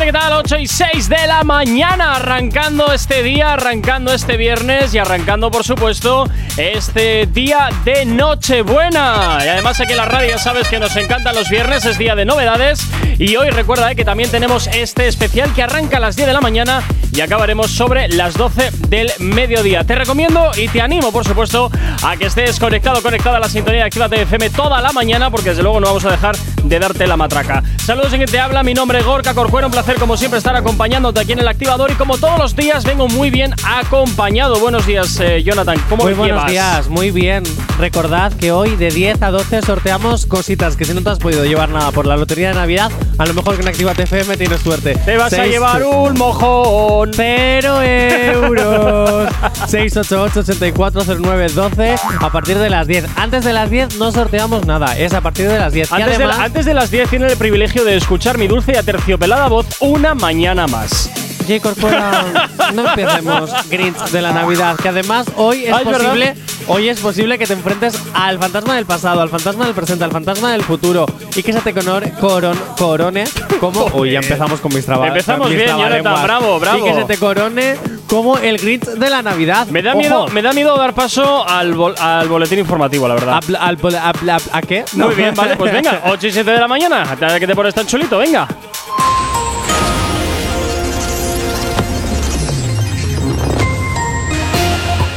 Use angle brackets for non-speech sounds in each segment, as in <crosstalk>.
Efectivamente, ¿qué tal? 8 y 6 de la mañana, arrancando este día, arrancando este viernes y arrancando, por supuesto, este día de Nochebuena. Y además aquí en la radio sabes que nos encantan los viernes, es día de novedades. Y hoy recuerda eh, que también tenemos este especial que arranca a las 10 de la mañana y acabaremos sobre las 12 del mediodía. Te recomiendo y te animo, por supuesto, a que estés conectado, conectada a la sintonía de Actívate FM toda la mañana, porque desde luego no vamos a dejar de darte la matraca. Saludos en que te habla, mi nombre es Gorka Corcuera, un placer como siempre estar acompañándote aquí en el activador y como todos los días vengo muy bien acompañado. Buenos días, eh, Jonathan. ¿Cómo Muy llevas? buenos días, muy bien. Recordad que hoy de 10 a 12 sorteamos cositas que si no te has podido llevar nada por la lotería de Navidad, a lo mejor que en Activate FM tienes suerte. Te vas a llevar un mojón. Cero euros. <laughs> 688-840912 a partir de las 10. Antes de las 10 no sorteamos nada, es a partir de las 10. Y Antes, de, además- la- antes de las 10 tienen el privilegio de escuchar mi dulce y aterciopelada voz una mañana más. J. Corcuera, <laughs> no empecemos Grinch de la Navidad, que además hoy es Ah, es verdad. posible, hoy es posible que te enfrentes al fantasma del pasado, al fantasma del presente, al fantasma del futuro y que se te conor- coron- corone como uy, ya empezamos con mis trabajos. Empezamos bien, Jonathan, bravo, bravo. Y que se te corone como el Grinch de la Navidad. Me da, Ojo, miedo, me da miedo dar paso al, bol- al boletín informativo, la verdad. al a, pl- a- ¿a qué? Muy bien, vale, pues venga, <laughs> 8 y 7 de la mañana. ¿A que te pones tan chulito? Venga.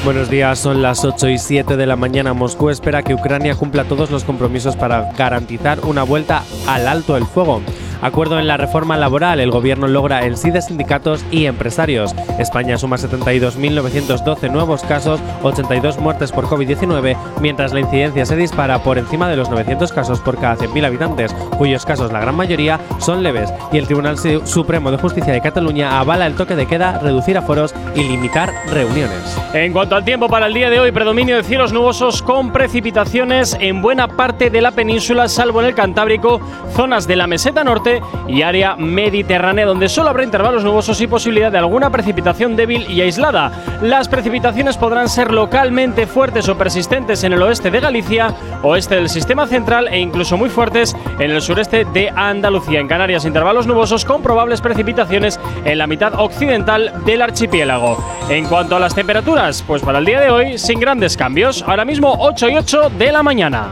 Buenos días, son las 8 y 7 de la mañana. Moscú espera que Ucrania cumpla todos los compromisos para garantizar una vuelta al alto el fuego. Acuerdo en la reforma laboral, el gobierno logra el sí de sindicatos y empresarios. España suma 72.912 nuevos casos, 82 muertes por COVID-19, mientras la incidencia se dispara por encima de los 900 casos por cada 100.000 habitantes, cuyos casos la gran mayoría son leves. Y el Tribunal Su- Supremo de Justicia de Cataluña avala el toque de queda, reducir aforos y limitar reuniones. En cuanto al tiempo para el día de hoy, predominio de cielos nubosos con precipitaciones en buena parte de la península, salvo en el Cantábrico, zonas de la meseta norte y área mediterránea, donde solo habrá intervalos nubosos y posibilidad de alguna precipitación débil y aislada. Las precipitaciones podrán ser localmente fuertes o persistentes en el oeste de Galicia, oeste del sistema central e incluso muy fuertes en el sureste de Andalucía. En Canarias, intervalos nubosos con probables precipitaciones en la mitad occidental del archipiélago. En cuanto a las temperaturas, pues para el día de hoy, sin grandes cambios. Ahora mismo 8 y 8 de la mañana.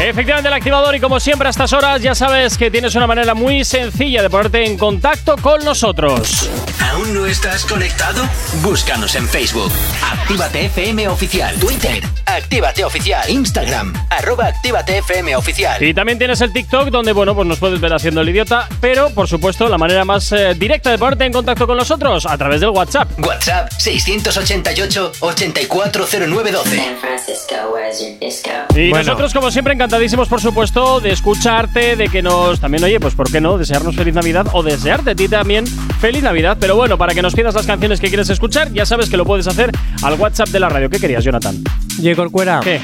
Efectivamente, el activador y como siempre a estas horas ya sabes que tienes una manera muy sencilla de ponerte en contacto con nosotros. ¿Aún no estás conectado? Búscanos en Facebook. Actívate FM Oficial. Twitter. Actívate Oficial. Instagram. Arroba Actívate FM Oficial. Y también tienes el TikTok donde, bueno, pues nos puedes ver haciendo el idiota, pero por supuesto la manera más eh, directa de ponerte en contacto con nosotros a través del WhatsApp. WhatsApp 688-840912. San Francisco, where's your disco? Y Bueno. nosotros, como siempre, encantadísimos, por supuesto, de escucharte, de que nos. También, oye, pues, ¿por qué no? Desearnos feliz Navidad o desearte a ti también feliz Navidad. Pero bueno, para que nos pidas las canciones que quieres escuchar, ya sabes que lo puedes hacer al WhatsApp de la radio. ¿Qué querías, Jonathan? J. Corcuera, ¿Qué?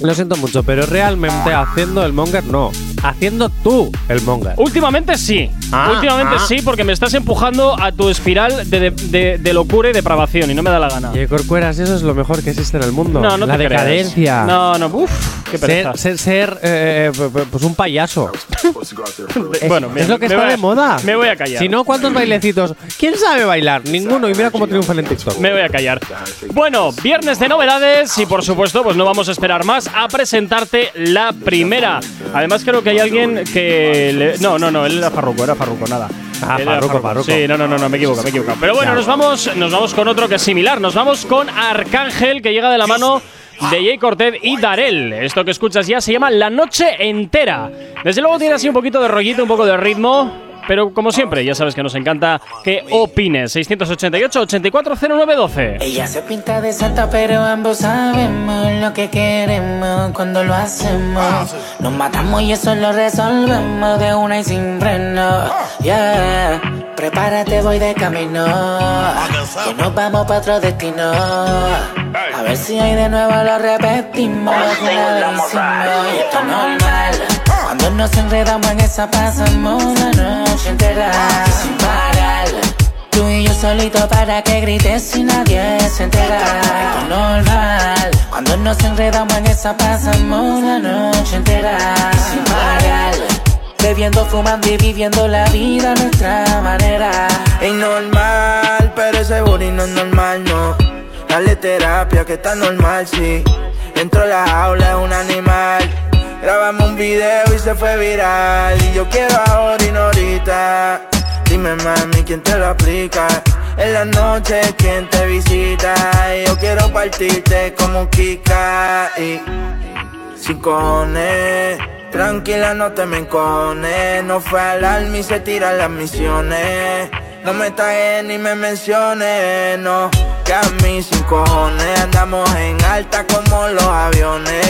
lo siento mucho, pero realmente haciendo el monger no. Haciendo tú el monger. Últimamente sí. Ah, Últimamente ah. sí, porque me estás empujando a tu espiral de, de- de- de locura y depravación y no me da la gana. J. Corcuera, si eso es lo mejor que existe en el mundo. No, no La te creas. decadencia. No, no, uff, qué pereza. Ser, ser, ser, eh, eh, p- pues un payaso. Es, <laughs> Bueno, es me- lo que está a- de moda. me voy a callar. Si no, ¿cuántos bailecitos? ¿Quién sabe bailar? Ninguno. Y mira cómo triunfan en TikTok. Me voy a callar. Bueno, viernes de novedades y por supuesto, pues no vamos a esperar más a presentarte la primera. Además, creo que hay alguien que. le- No, no, no, él era Farruco, era Farruco, nada. Ah, Farruko, Farruko. Sí, no, no, no, no, me equivoco, me equivoco. Pero bueno, nos vamos, nos vamos con otro que es similar. Nos vamos con Arcángel, que llega de la mano de Jay Cortez y Darel. Esto que escuchas ya se llama La Noche Entera. Desde luego tiene así un poquito de rollito, un poco de ritmo. Pero como siempre, ya sabes que nos encanta que opines. 688-840912. Ella se pinta de santa, pero ambos sabemos lo que queremos cuando lo hacemos. Nos matamos y eso lo resolvemos de una y sin freno. Yeah. Prepárate, voy de camino. Que nos vamos para otro destino. A ver si hay de nuevo lo repetimos. Clarísimo. Y esto es normal. Cuando nos enredamos en esa pasamos la noche entera sin parar. Tú y yo solito para que grites y nadie se entera. Esto es normal. Cuando nos enredamos en esa pasamos la noche entera sin parar. Bebiendo, fumando y viviendo la vida a nuestra manera. Es normal, pero ese booty no es normal, no. Dale terapia que está normal, sí. Dentro de la jaula es un animal. Grabamos un video y se fue viral. Y yo quiero ahora y no ahorita. Dime, mami, ¿quién te lo aplica? En la noche, ¿quién te visita? Y yo quiero partirte como Kika. Y sin cojones. Tranquila, no te me encones. No fue al alma y se tiran las misiones. No me tagues ni me menciones, no. Que a mí sin cojones andamos en alta como los aviones.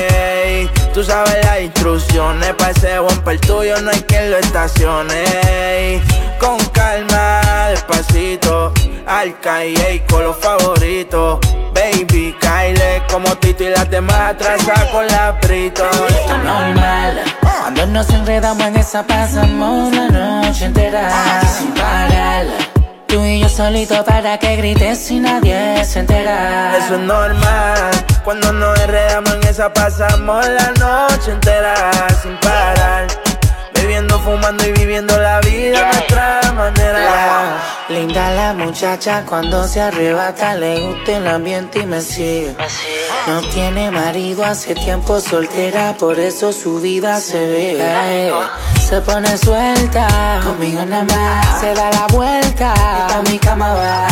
Y Tú sabes las instrucciones, pa' ese bumper tuyo no hay quien lo estacione. Y Con calma, despacito, al calle con los favoritos. Baby, Kyle, como Tito y las demás atrasadas con la es normal. Cuando nos enredamos en esa pasamos la noche entera sin parar. Tú y yo solito para que grites y nadie se entera. Eso es normal. Cuando nos enredamos en esa pasamos la noche entera sin parar. Bebiendo, fumando y viviendo la vida a nuestra manera. Linda la muchacha cuando se arrebata, le gusta el ambiente y me sigue. No tiene marido, hace tiempo soltera, por eso su vida se ve. Se pone suelta, conmigo nada más, se da la vuelta, y pa' mi cama va.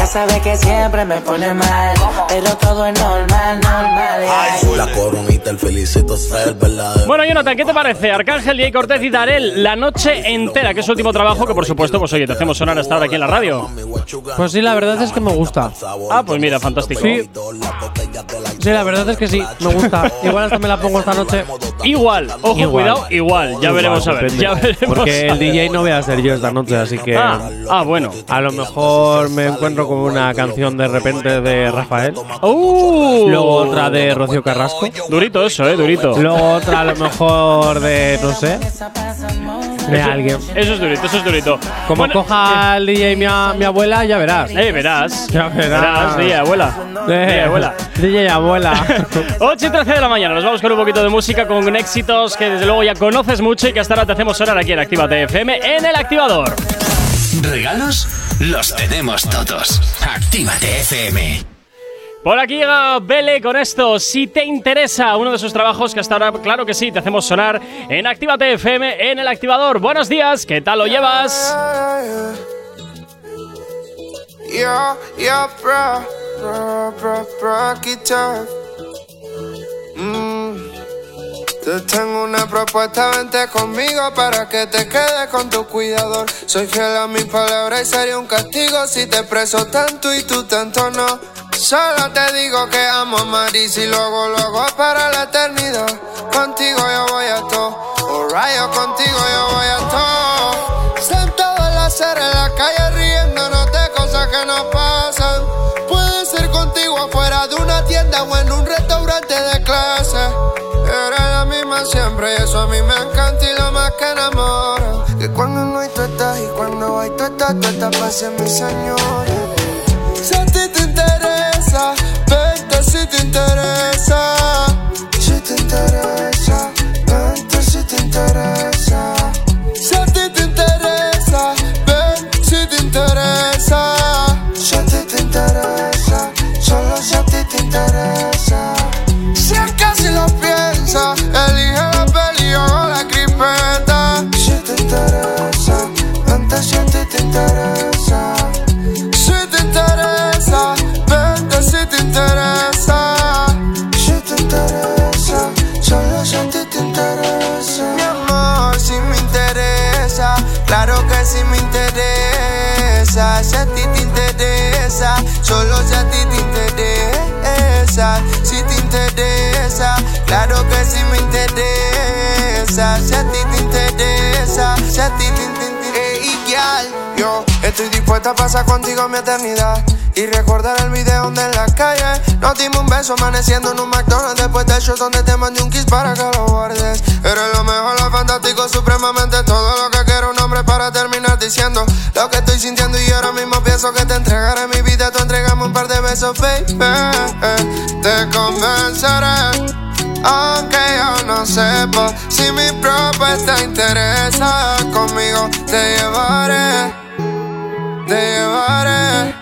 Ella sabe que siempre me pone mal, pero todo es normal, normal. ey. La coronita, el felicito ser verdadero. Bueno, Jonathan, ¿qué te parece? Arcángel, Diego Cortez y Darel, la noche entera, que es su último trabajo, que por supuesto, pues oye, te hacemos sonar hasta ahora aquí en la radio. Pues sí, la verdad es que me gusta. Ah, pues mira, fantástico. Sí. Sí, la verdad es que sí, me gusta. Igual hasta me la pongo esta noche. Igual, ojo, Igual. cuidado, igual. Ya Igual, veremos a ver. depende. Ya veremos. Porque el. DJ no voy a ser yo esta noche, así que. Ah, ah, bueno. A lo mejor me encuentro con una canción de repente de Rafael. Uh, Luego otra de Rocío Carrasco. Durito eso, eh, durito. Luego otra a lo mejor de, no sé, de alguien. Eso es durito, eso es durito. Como Bueno, coja al DJ mi, a- mi abuela, ya verás. Eh, verás. Ya verás. DJ, abuela. DJ, abuela. <laughs> DJ abuela. <laughs> 8 y 13 de la mañana, nos vamos con un poquito de música, con éxitos que desde luego ya conoces mucho y que hasta ahora te hacemos sonar aquí en Actívate FM en el activador. ¿Regalos? Los tenemos todos. Actívate FM. Por aquí llega Bele con esto, si te interesa uno de sus trabajos que hasta ahora, claro que sí, te hacemos sonar en Actívate FM en el activador. Buenos días, ¿qué tal lo llevas? Yeah, yeah, bro, bro, bro, Te tengo una propuesta, vente conmigo para que te quedes con tu cuidador. Soy fiel a mis palabras y sería un castigo si te preso tanto y tú tanto no. Solo te digo que amo a Maris y luego lo hago para la eternidad. Contigo yo voy a todo, alright, yo contigo yo voy a todo. Que enamora. Que cuando no hay tú estás y cuando hay tú estás, tú estás para ser mi señora. Si a ti te interesa, vente si te interesa. Si te interesa, vente si te interesa. Interesa. Si te interesa, vente si te interesa. Si te interesa, solo si a ti te interesa. Mi amor, si me interesa, claro que si me interesa. Si a ti te interesa, solo si a ti te interesa. Si te interesa, claro que si me interesa. Si a ti te interesa, si a ti te interesa. Yo estoy dispuesta a pasar contigo mi eternidad. Y recordar el video donde en la calle nos dimos un beso amaneciendo en un McDonald's después del show donde te mandé un kiss para que lo guardes. Eres lo mejor, lo fantástico, supremamente todo lo que quiero un hombre para terminar diciendo lo que estoy sintiendo y ahora mismo pienso que te entregaré mi vida, tú entregame un par de besos, baby. Te convenceré. Aunque yo no sepa si mi propuesta interesa, conmigo te llevaré, te llevaré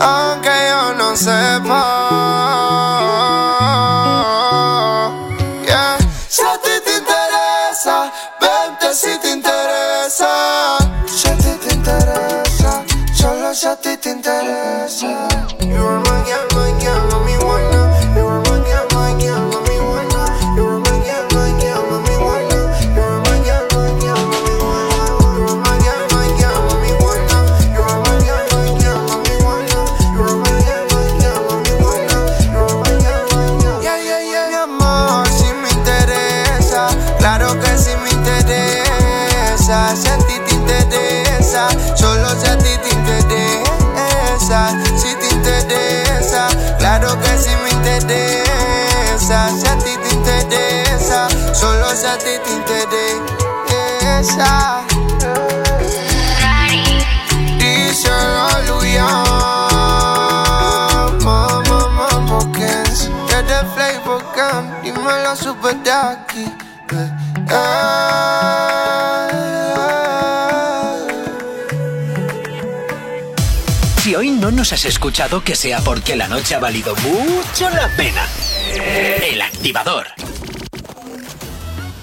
aunque yo no sepa. Si hoy no nos has escuchado, que sea porque la noche ha valido mucho la pena. El activador.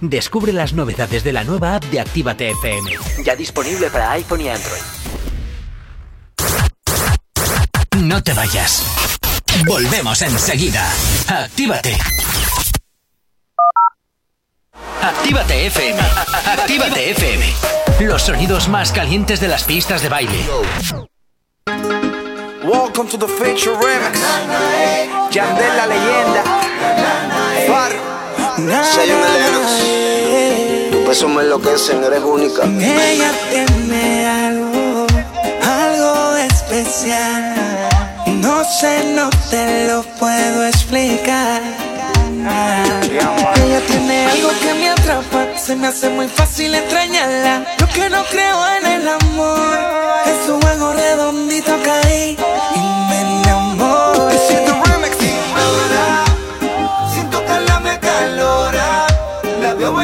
Descubre las novedades de la nueva app de Actívate FM. Ya disponible para iPhone y Android. No te vayas. Volvemos enseguida. Actívate. Actívate FM. Actívate FM. Los sonidos más calientes de las pistas de baile. Welcome to the Feature Remix. Yandel la leyenda. Far. Zion Lennox. Tu peso me enloquecen, eres única. Ella tiene algo, algo especial. No sé, no te lo puedo explicar. Ella tiene algo que me atrapa, se me hace muy fácil extrañarla. Yo que no creo en el amor, en su juego redondito caí y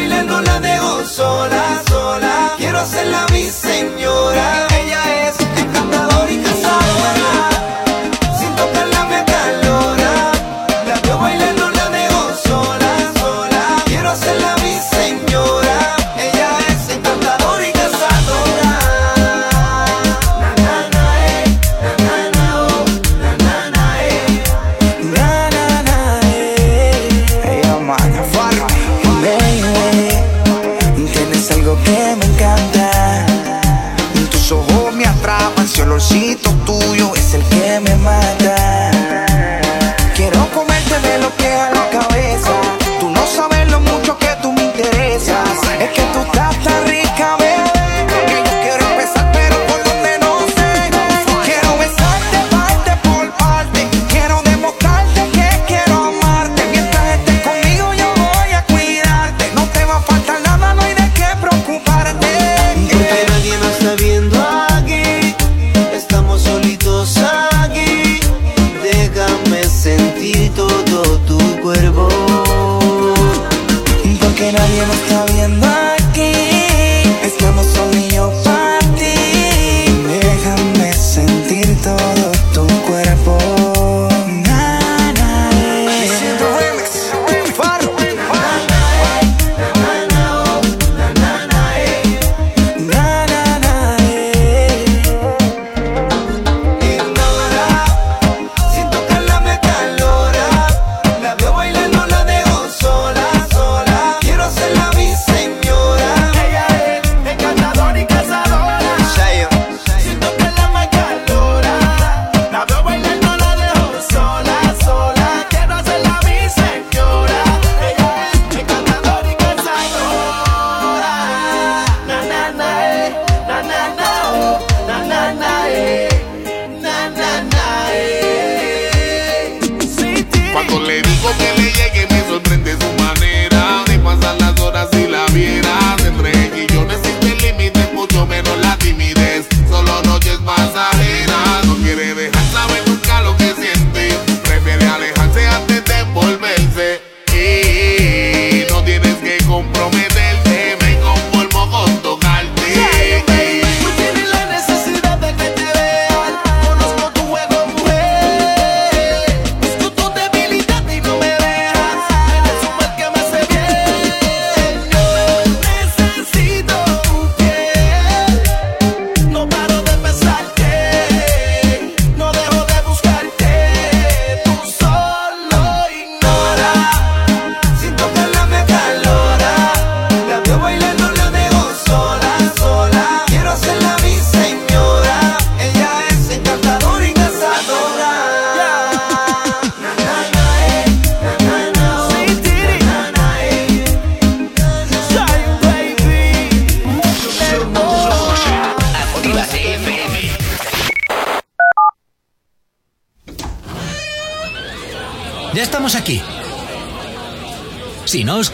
bailando, la dejo sola, sola. Quiero hacerla mi señora. Ella es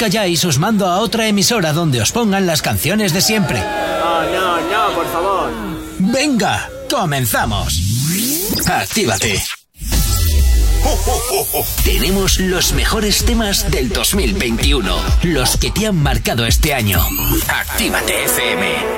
calláis, os mando a otra emisora donde os pongan las canciones de siempre. No, no, no, por favor. Venga, comenzamos. Actívate. Tenemos los mejores temas del 2021, los que te han marcado este año. Actívate FM.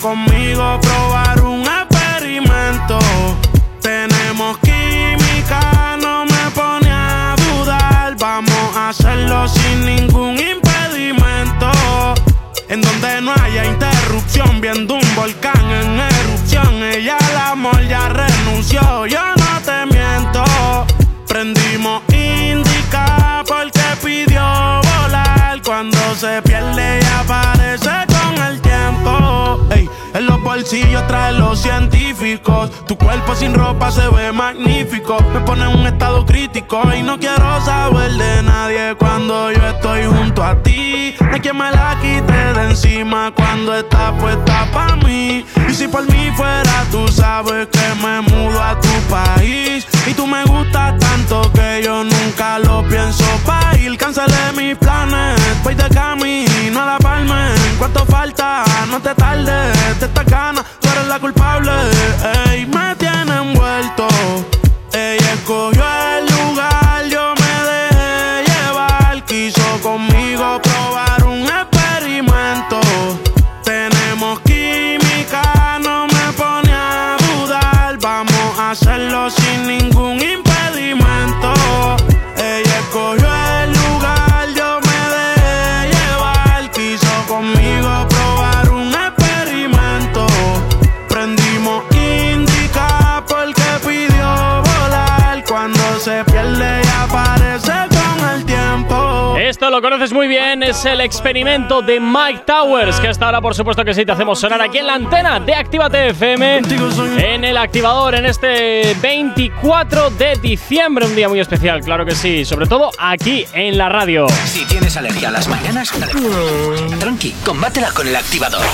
Conmigo probar un experimento. Tenemos química, no me pone a dudar. Vamos a hacerlo sin ningún impedimento. En donde no haya interrupción, viendo un volcán en erupción. Ella al amor ya renunció, yo no te miento. Prendimos indica porque pidió volar. Cuando se pierde y aparece en los bolsillos trae los científicos. Tu cuerpo sin ropa se ve magnífico. Me pone en un estado crítico y no quiero saber de nadie cuando yo estoy junto a ti. No hay me la quite de encima cuando está puesta para mí. Si por mí fuera, tú sabes que me mudo a tu país. Y tú me gustas tanto que yo nunca lo pienso pa' ir. Cancelé mis planes, voy de camino a la palma. ¿Cuánto falta? No te tardes, de esta gana, tú eres la culpable. Ey, me tiene envuelto. Lo conoces muy bien, es el experimento de Mike Towers, que hasta ahora por supuesto que sí te hacemos sonar aquí en la antena de Actívate FM, en el activador, en este 24 de diciembre, un día muy especial, claro que sí, sobre todo aquí en la radio. Si tienes alergia a las mañanas, tranqui, combátela con el activador.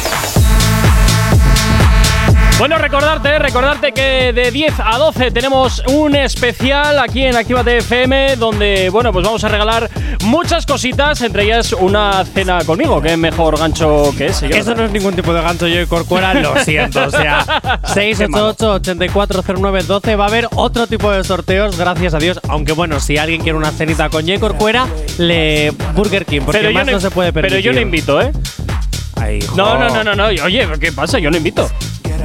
Bueno, recordarte, recordarte que de 10 a 12 tenemos un especial aquí en Actívate FM donde, bueno, pues vamos a regalar muchas cositas, entre ellas una cena conmigo, que es mejor gancho que ese. Eso no es ningún tipo de gancho yo y Corcuera, lo siento. O sea, <laughs> 688-840912 va a haber otro tipo de sorteos, gracias a Dios. Aunque bueno, si alguien quiere una cenita con J. Corcuera, le Burger King, porque más no, se puede permitir. Pero yo le invito, ¿eh? Ay, No, no, no, no, no. Oye, ¿qué pasa? Yo lo invito.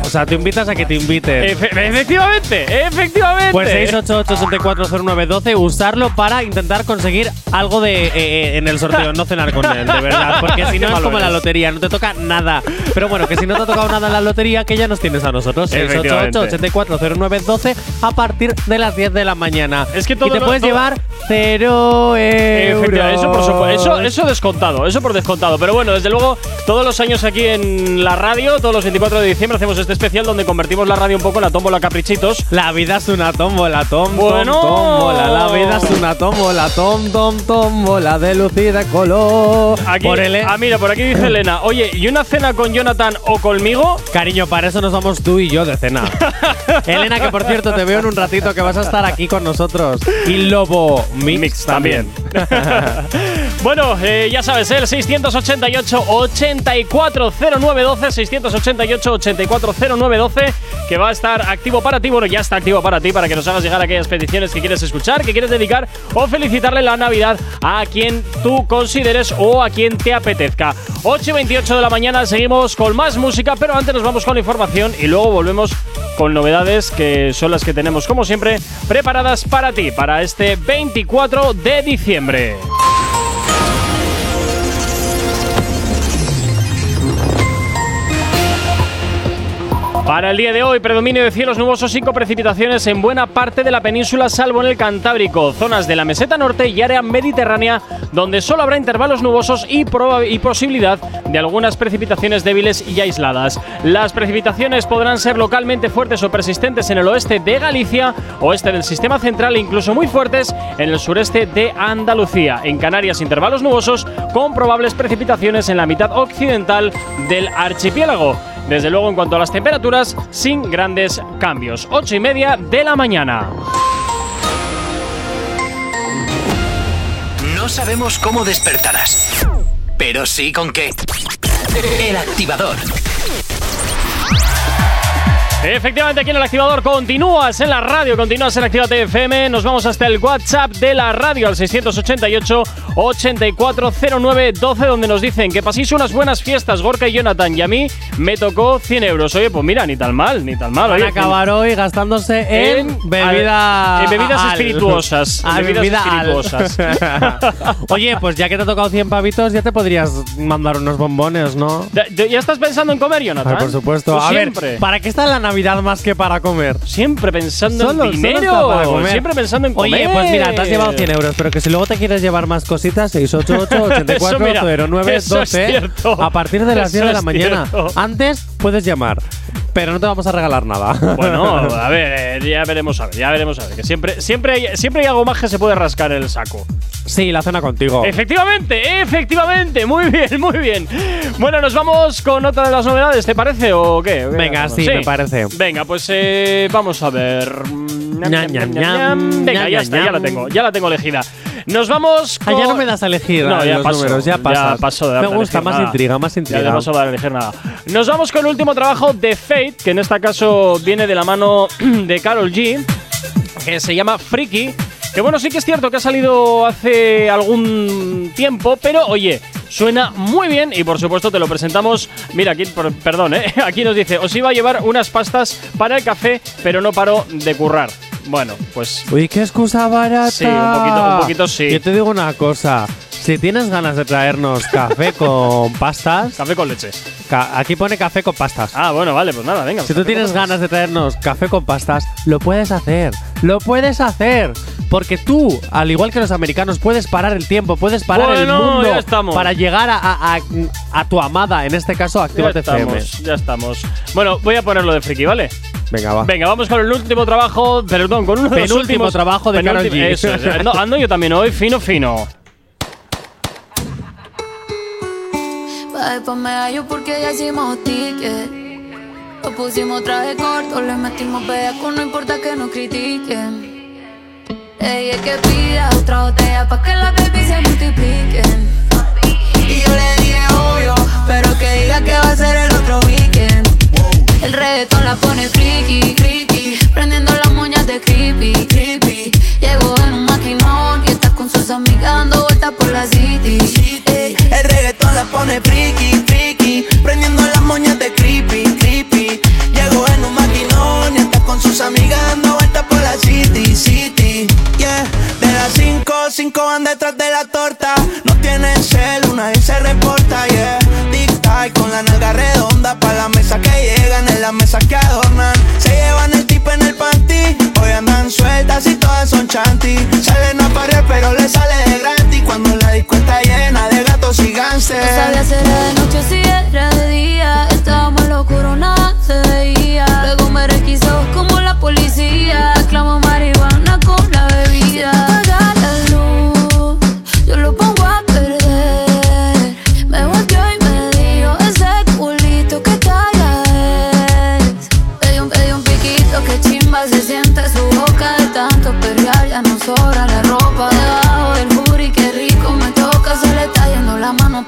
O sea, te invitas a que te inviten. Efe- efectivamente, efectivamente. Pues 688-840912, usarlo para intentar conseguir algo de eh, eh, en el sorteo, no cenar con él, de verdad. Porque si no es como la lotería, no te toca nada. Pero bueno, que si no te ha tocado nada en la lotería, que ya nos tienes a nosotros. Efectivamente. 688-840912 a partir de las 10 de la mañana. Es que todo y te puedes todo- llevar cero euros. Efectivamente, eso por supuesto, eso, eso descontado, eso por descontado. Pero bueno, desde luego, todos los años aquí en la radio, todos los 24 de diciembre, hacemos este especial donde convertimos la radio un poco en la tómbola caprichitos. La vida es una tómbola, tom, Bueno. tom, tómbola. La vida es una tómbola, tom, tom, tómbola de de color. Aquí, Por el- ah, mira, por aquí dice Elena, oye, ¿y una cena con Jonathan o conmigo? Cariño, para eso nos vamos tú y yo de cena. <laughs> Elena, que por cierto te veo en un ratito que vas a estar aquí con nosotros. Y Lobo Mix, Mix también. <laughs> bueno, eh, ya sabes, el 688-840912, 688-840912, que va a estar activo para ti. Bueno, ya está activo para ti, para que nos hagas llegar aquellas peticiones que quieres escuchar, que quieres dedicar o felicitarle la Navidad a quien tú consideres o a quien te apetezca. 8 y 28 de la mañana seguimos con más música, pero antes nos vamos con la información y luego volvemos con novedades que son las que tenemos, como siempre, preparadas para ti, para este 24 de diciembre. Para el día de hoy, predominio de cielos nubosos y precipitaciones en buena parte de la península, salvo en el Cantábrico, zonas de la meseta norte y área mediterránea, donde solo habrá intervalos nubosos y, y posibilidad de algunas precipitaciones débiles y aisladas. Las precipitaciones podrán ser localmente fuertes o persistentes en el oeste de Galicia, oeste del sistema central e incluso muy fuertes en el sureste de Andalucía. En Canarias, intervalos nubosos con probables precipitaciones en la mitad occidental del archipiélago. Desde luego, en cuanto a las temperaturas, sin grandes cambios. 8 y media de la mañana. No sabemos cómo despertarás, pero sí con qué. El activador. Efectivamente, aquí en el activador continúas en la radio, continúas en Actívate FM. Nos vamos hasta el WhatsApp de la radio al 688-840912, donde nos dicen que paséis unas buenas fiestas, Gorka y Jonathan. Y a mí me tocó 100 euros. Oye, pues mira, ni tan mal, ni tan mal. Van a acabar hoy gastándose en, En- bebida. al- en bebidas al- espirituosas, en bebidas bebida espirituosas. <laughs> Oye, pues ya que te ha tocado 100 pavitos, ya te podrías mandar unos bombones, ¿no? ¿Ya- ¿Ya estás pensando en comer, Jonathan? Ay, por supuesto. A siempre. ver, ¿para qué está la Navidad más que para comer? Siempre pensando Solo- en dinero. está para comer. Siempre pensando en comer. Oye, pues mira, te has llevado 100 euros, pero que si luego te quieres llevar más cositas, 688-840912 <laughs> eso es cierto. a partir de las Eso 10 de la mañana. Antes puedes llamar, pero no te vamos a regalar nada. Bueno, <laughs> a ver, eh, ya veremos a ver, ya veremos a ver. Que siempre, siempre, hay, siempre hay algo más que se puede rascar en el saco. sí, la cena contigo. Efectivamente, efectivamente, muy bien, muy bien. Bueno, nos vamos con otra de las novedades, ¿te parece o qué? ¿O qué Venga, hacemos? sí, me parece. Venga, pues eh, vamos a ver. Ñam, Ñam, ñam, ñam, ñam, ñam. Venga, ñam, ya ñam, está, ya la tengo, ya la tengo elegida. Nos vamos Ah, con. ya no me das a elegir No, ya los pasó, números, ya ya pasas. pasó de me gusta, más nada. intriga, más Ya intriga. no paso a elegir nada. Nos vamos con el último trabajo de Fate, que en este caso viene de la mano <clears throat> de Carol G, que se llama Freaky. Que bueno, sí que es cierto que ha salido hace algún tiempo, pero oye, suena muy bien y por supuesto te lo presentamos. Mira, aquí, perdón, ¿eh? <laughs> aquí nos dice, os iba a llevar unas pastas para el café, pero no paro de currar. Bueno, pues Uy, qué excusa barata. Sí, un poquito- un poquito sí. Yo te digo una cosa. Si tienes ganas de traernos café <laughs> con pastas, Café con leche. ca- aquí pone café con pastas. Ah, bueno, vale, pues nada, venga. Si tú tienes ganas de traernos café con pastas, lo puedes hacer. Lo puedes hacer. Porque tú, al igual que los americanos, puedes parar el tiempo, puedes parar el mundo ya estamos. para llegar a, a- a- a tu amada, en este caso, Ya Actívate FM. estamos, ya estamos. Bueno, voy a ponerlo de friki, ¿vale? Venga, va. Venga, vamos con el último trabajo, perdón, con uno de los Penúltimo últimos trabajo de G. Eso es. No, ando yo también hoy, fino, fino. Después me hallo porque ya hicimos ticket. Lo pusimos traje corto, le metimos bellaco, no importa que nos critiquen. Ella es que pida otra botella pa' que las baby se multipliquen. Y yo le dije obvio, pero que diga que va a ser el otro weekend. El reggaetón la pone friki, friki, prendiendo las moñas de creepy, creepy. Llegó en un está sus amigas dando vueltas por la city. Ey. El reggaetón la pone friki, friki, prendiendo las moñas de creepy, creepy. Llegó en un maquinón y está con sus amigas dando vueltas por la city, city. Yeah, de las 5, 5 van detrás de la torta. No tienen cel, nadie se reporta, yeah. Tic tac con la nalga redonda pa' la mesa que llegan, en las mesas que adornan. Se llevan el tipo en el hoy andan sueltas y todas son chanty. Salen a parir, pero le sale de gratis cuando la disco está llena de gatos y No sabía gánster. si era de noche si era de día. Estábamos en lo oscuro, nada se veía. Luego me requisó como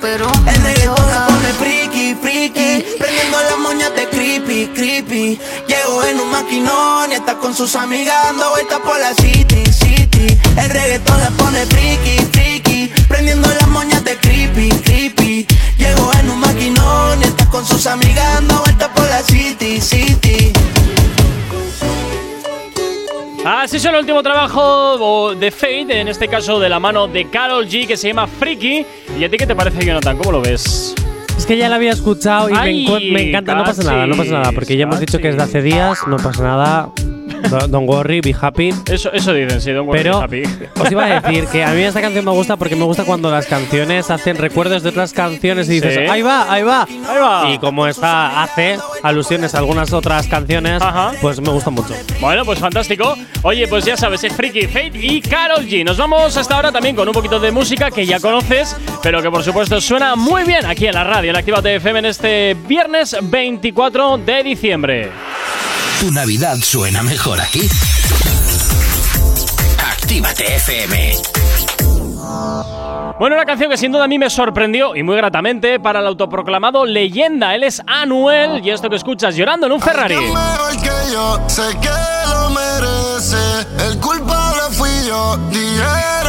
pero El reggaetón toca. pone friki, friki, prendiendo las moñas de creepy, creepy. Llegó en un maquinón y está con sus amigas dando vueltas por la city, city. El reggaetón la pone friki, friki, prendiendo las moñas de creepy, creepy. Llegó en un maquinón y está con sus amigas dando vueltas por la city, city. Así es el último trabajo de Fade, en este caso de la mano de Carol G, que se llama Freaky. ¿Y a ti qué te parece, Jonathan? ¿Cómo lo ves? Es que ya la había escuchado y me, Ay, encu- me encanta. No pasa nada, no pasa nada, porque ya hemos dicho que es de hace días, no pasa nada. Do- Don't worry, be happy. Eso, eso dicen, sí, don't worry, Pero happy. <laughs> os iba a decir que a mí esta canción me gusta porque me gusta cuando las canciones hacen recuerdos de otras canciones y dices, Sí. ahí va, ahí va. Ahí va. Y como esta hace alusiones a algunas otras canciones, pues me gusta mucho. Bueno, pues fantástico. Oye, pues ya sabes, es Freaky, Fade y Carol G. Nos vamos hasta ahora también con un poquito de música que ya conoces, pero que por supuesto suena muy bien aquí en la radio, en Actívate FM en este viernes 24 de diciembre. Tu Navidad suena mejor aquí. Actívate FM. Bueno, una canción que sin duda a mí me sorprendió y muy gratamente para el autoproclamado leyenda. Él es Anuel y esto que escuchas llorando en un Ferrari. mejor que yo, sé que lo merece. El culpable fui yo, dijeron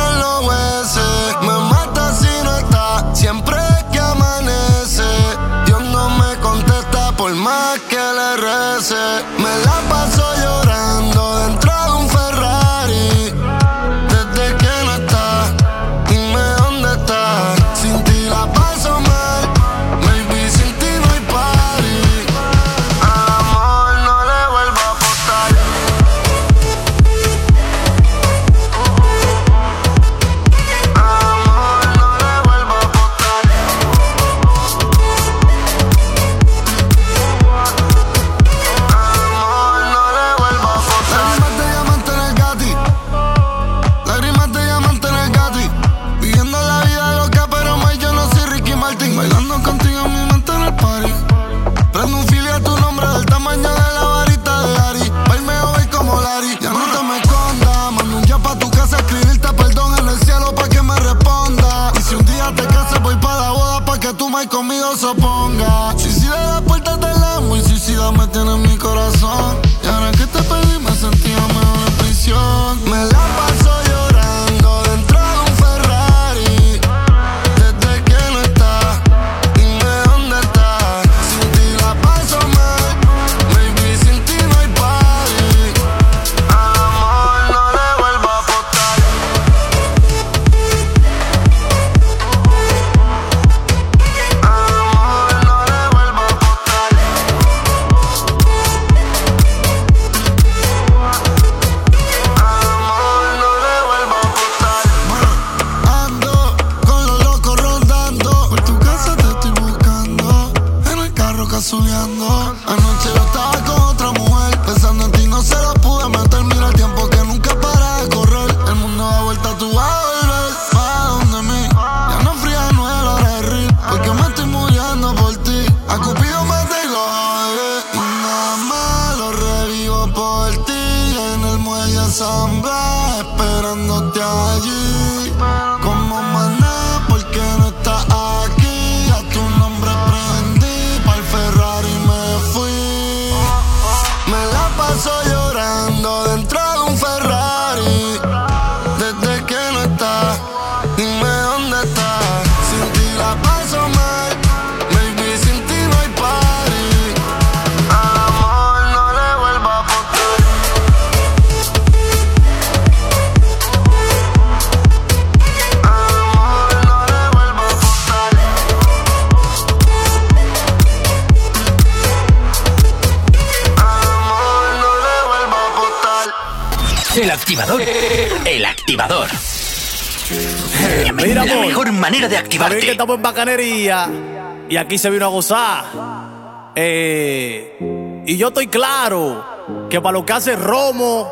Sabéis que estamos en bacanería y aquí se vino a gozar. Eh, y yo estoy claro que para lo que hace Romo,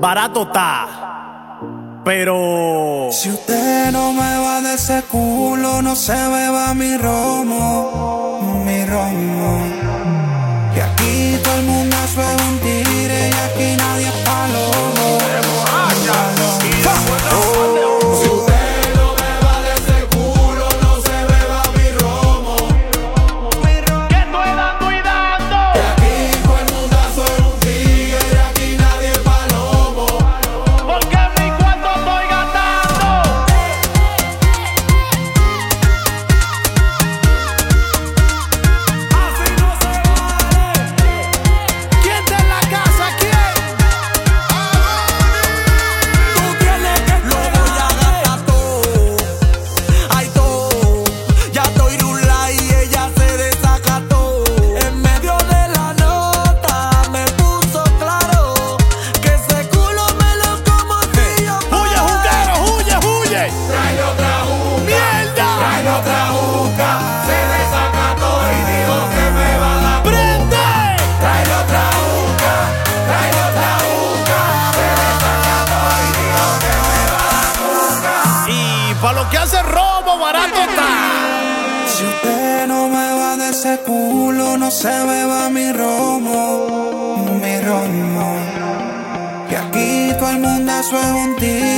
barato está. Pero. Si usted no me va de ese culo, no se beba mi romo, mi romo. Que aquí todo el mundo es un tigre y aquí nadie es palomo. Mundo eso es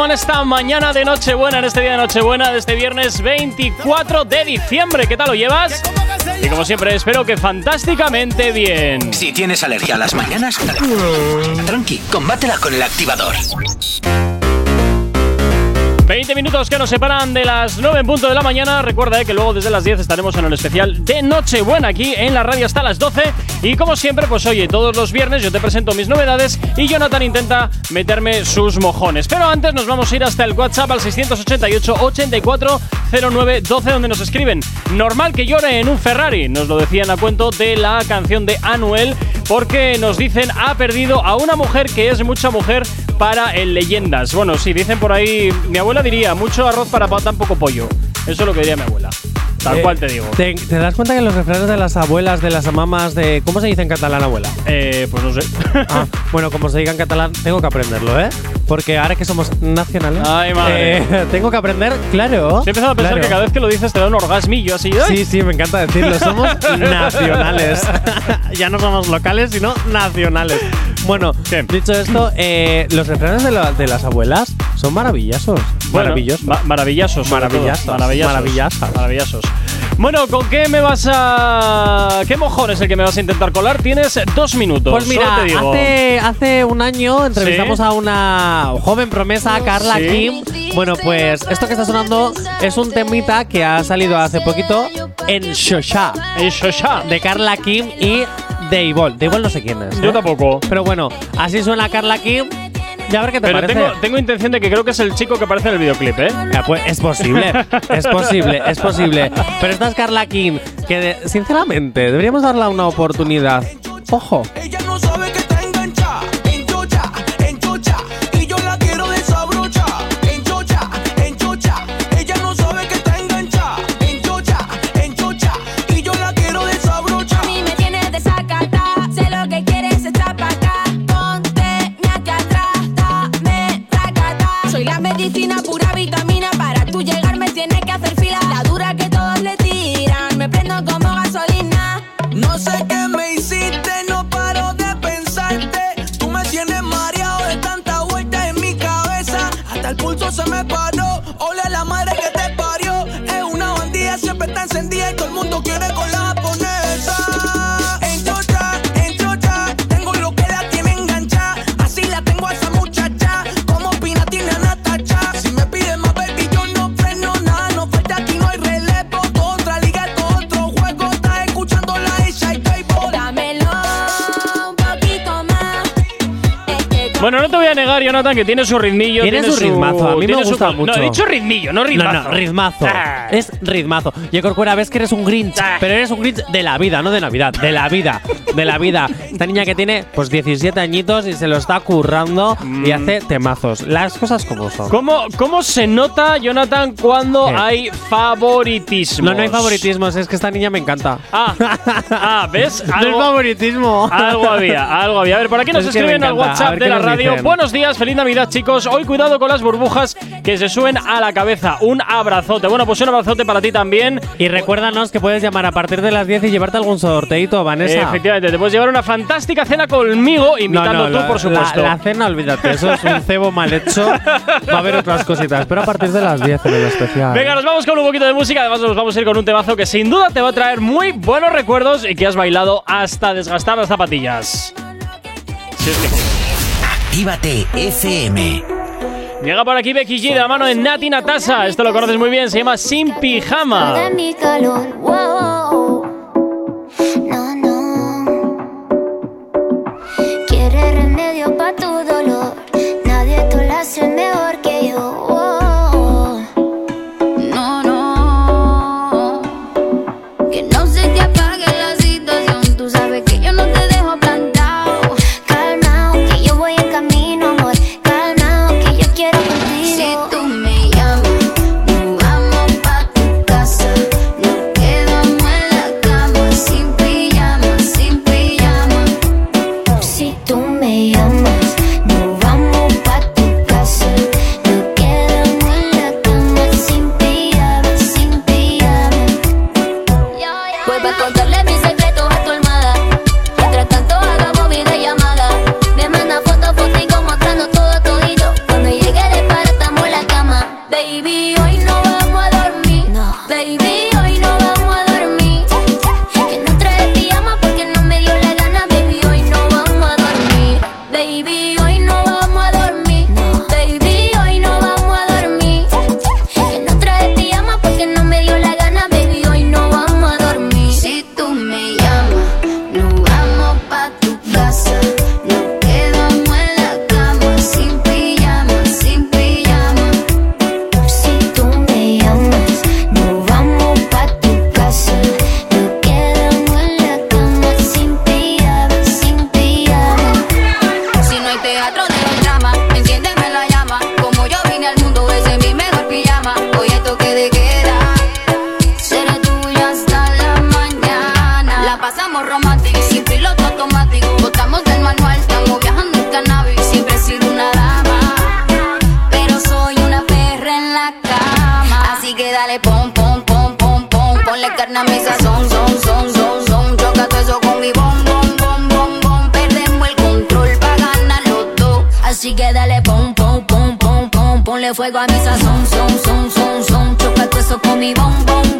ritmo en esta mañana de Nochebuena, en este día de Nochebuena de este viernes 24 de diciembre. ¿Qué tal lo llevas? Y como siempre, espero que fantásticamente bien. Si tienes alergia a las mañanas, tranqui, combátela con el activador. 20 minutos que nos separan de las 9 en punto de la mañana. Recuerda eh, que luego desde las 10 estaremos en el especial de Nochebuena aquí en la radio hasta las 12. Y como siempre, pues oye, todos los viernes yo te presento mis novedades y Jonathan intenta meterme sus mojones. Pero antes nos vamos a ir hasta el WhatsApp al 688 84 09 12 donde nos escriben normal que llore en un Ferrari. Nos lo decían a cuento de la canción de Anuel porque nos dicen ha perdido a una mujer que es mucha mujer para el Leyendas. Bueno, sí, dicen por ahí, mi abuela diría, mucho arroz para pa- tan poco pollo. Eso es lo que diría mi abuela. Tal Eh, cual te digo. ¿Te, te das cuenta que los refranes de las abuelas, de las mamás, de. ¿Cómo se dice en catalán abuela? Eh, pues no sé. Ah, <laughs> bueno, como se diga en catalán, tengo que aprenderlo, ¿eh? Porque ahora que somos nacionales. Ay, madre. eh, <laughs> tengo que aprender, claro. He empezado a pensar claro. que cada vez que lo dices te da un orgasmillo así. ¡ay! Sí, sí, me encanta decirlo. Somos <laughs> nacionales. ya no somos locales, sino nacionales. Bueno, dicho esto, eh, los refranes de, la- de las abuelas son maravillosos. Bueno, maravillosos. ma- maravillosos. Maravillosos. Maravillosos. Maravillasas. Maravillosos. Bueno, ¿con qué me vas a. ¿Qué mojón es el que me vas a intentar colar? Tienes dos minutos. Pues mira, te digo. hace, hace un año entrevistamos Sí. a una joven promesa, Carla Sí. Kim. Bueno, pues esto que está sonando es un temita que ha salido hace poquito en Shosha. En Shosha. De Carla Kim y Deivol. Deivol no sé quién es. Yo ¿eh? tampoco. Pero bueno, así suena Carla Kim. Ya a ver qué te Pero parece. tengo, tengo intención de que creo que es el chico que aparece en el videoclip, ¿eh? Ya, pues es posible, es posible, es posible. Pero esta es Carla Kim, que de- sinceramente deberíamos darle una oportunidad. Ojo. Ella no sabe que Jonathan, que tiene su ritmillo. Tiene su ritmazo, a mí me su- gusta mucho. No, he dicho ritmillo, no ritmazo. No, no, ritmazo. Ah. Es ritmazo. Yo Corcuera, ves que eres un Grinch, pero eres un Grinch de la vida, no de Navidad, de la vida, <laughs> de la vida. Esta niña que tiene pues 17 añitos y se lo está currando y hace temazos. Las cosas como son. ¿Cómo, ¿Cómo se nota, Jonathan, cuando ¿Qué? hay favoritismo? No, no hay favoritismos, es que esta niña me encanta. Ah, ah, ¿ves? <laughs> No es favoritismo. Algo había, algo había. A ver, por aquí nos Es escriben al WhatsApp de la radio. Buenos días, feliz Navidad, chicos. Hoy cuidado con las burbujas que se suben a la cabeza. Un abrazote. Bueno, pues un abrazote para ti también. Y recuérdanos que puedes llamar a partir de las 10 y llevarte alún sorteito, Vanessa. Efectivamente, te puedes llevar una fantástica cena conmigo, invitando tú, la- por supuesto. La, la cena, olvídate, eso es un cebo mal hecho. Va a haber otras cositas, pero a partir de las 10 en el especial. Venga, nos vamos con un poquito de música. Además, nos vamos a ir con un temazo que sin duda te va a traer muy buenos recuerdos y que has bailado hasta desgastar las zapatillas. Si es que quieres. Actívate FM. Llega por aquí Becky G de la mano de Nati Natasa. Esto lo conoces muy bien, se llama Sin Pijama. Fuego a mi sazón, son, son, son, son. Chócate eso con mi bom, bom,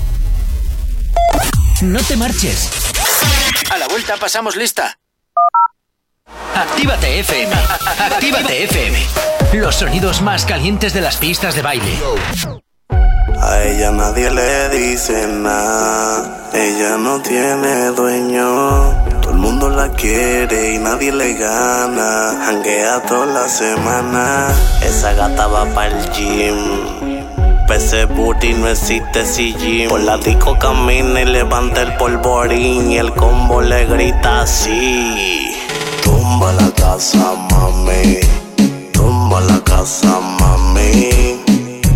No te marches. A la vuelta pasamos lista. Actívate FM. Actívate FM. Los sonidos más calientes de las pistas de baile. A ella nadie le dice nada, ella no tiene dueño. Todo el mundo la quiere y nadie le gana. Hanguea toda la semana, esa gata va para el gym. Pese booty no existe si gym. Por la disco camina y levanta el polvorín y el combo le grita así. Tumba la casa, mami. Tumba la casa, mami.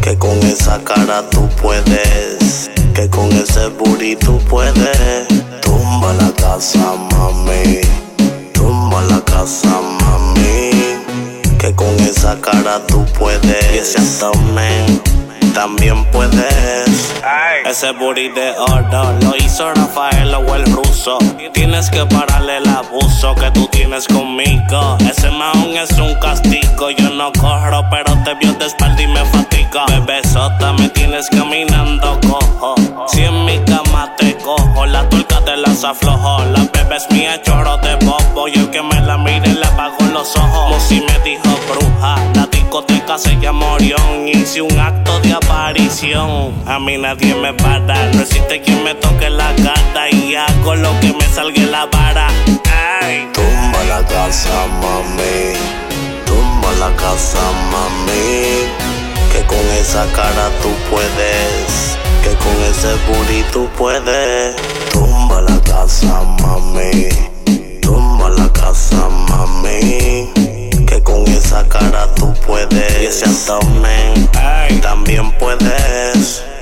Que con esa cara tú puedes. Que con ese booty tú puedes. Tumba la casa, mami. Tumba la casa, mami. Que con esa cara tú puedes. Y ese también puedes. Ese booty de oro lo hizo Rafael o el ruso. Tienes que pararle el abuso que tú tienes conmigo. Ese maón es un castigo. Yo no corro, pero te vio de espalda y me fatiga. Bebesota, me tienes caminando cojo. Si en mi cama te cojo, la tuerca te las aflojo. La bebé es mía, chorro de bobo. Y el que me la mire le apago los ojos. Como si me dijo bruja. Discoteca se llama Orión. Hice un acto de aparición. A mí nadie me para. No existe quien me toque la cara. Y hago lo que me salga la vara. Ay. Tumba la casa, mami. Tumba la casa, mami. Que con esa cara tú puedes. Que con ese booty tú puedes. Tumba la casa, mami. Tumba la casa, mami. Con esa cara tú puedes. Y ese abdomen también puedes.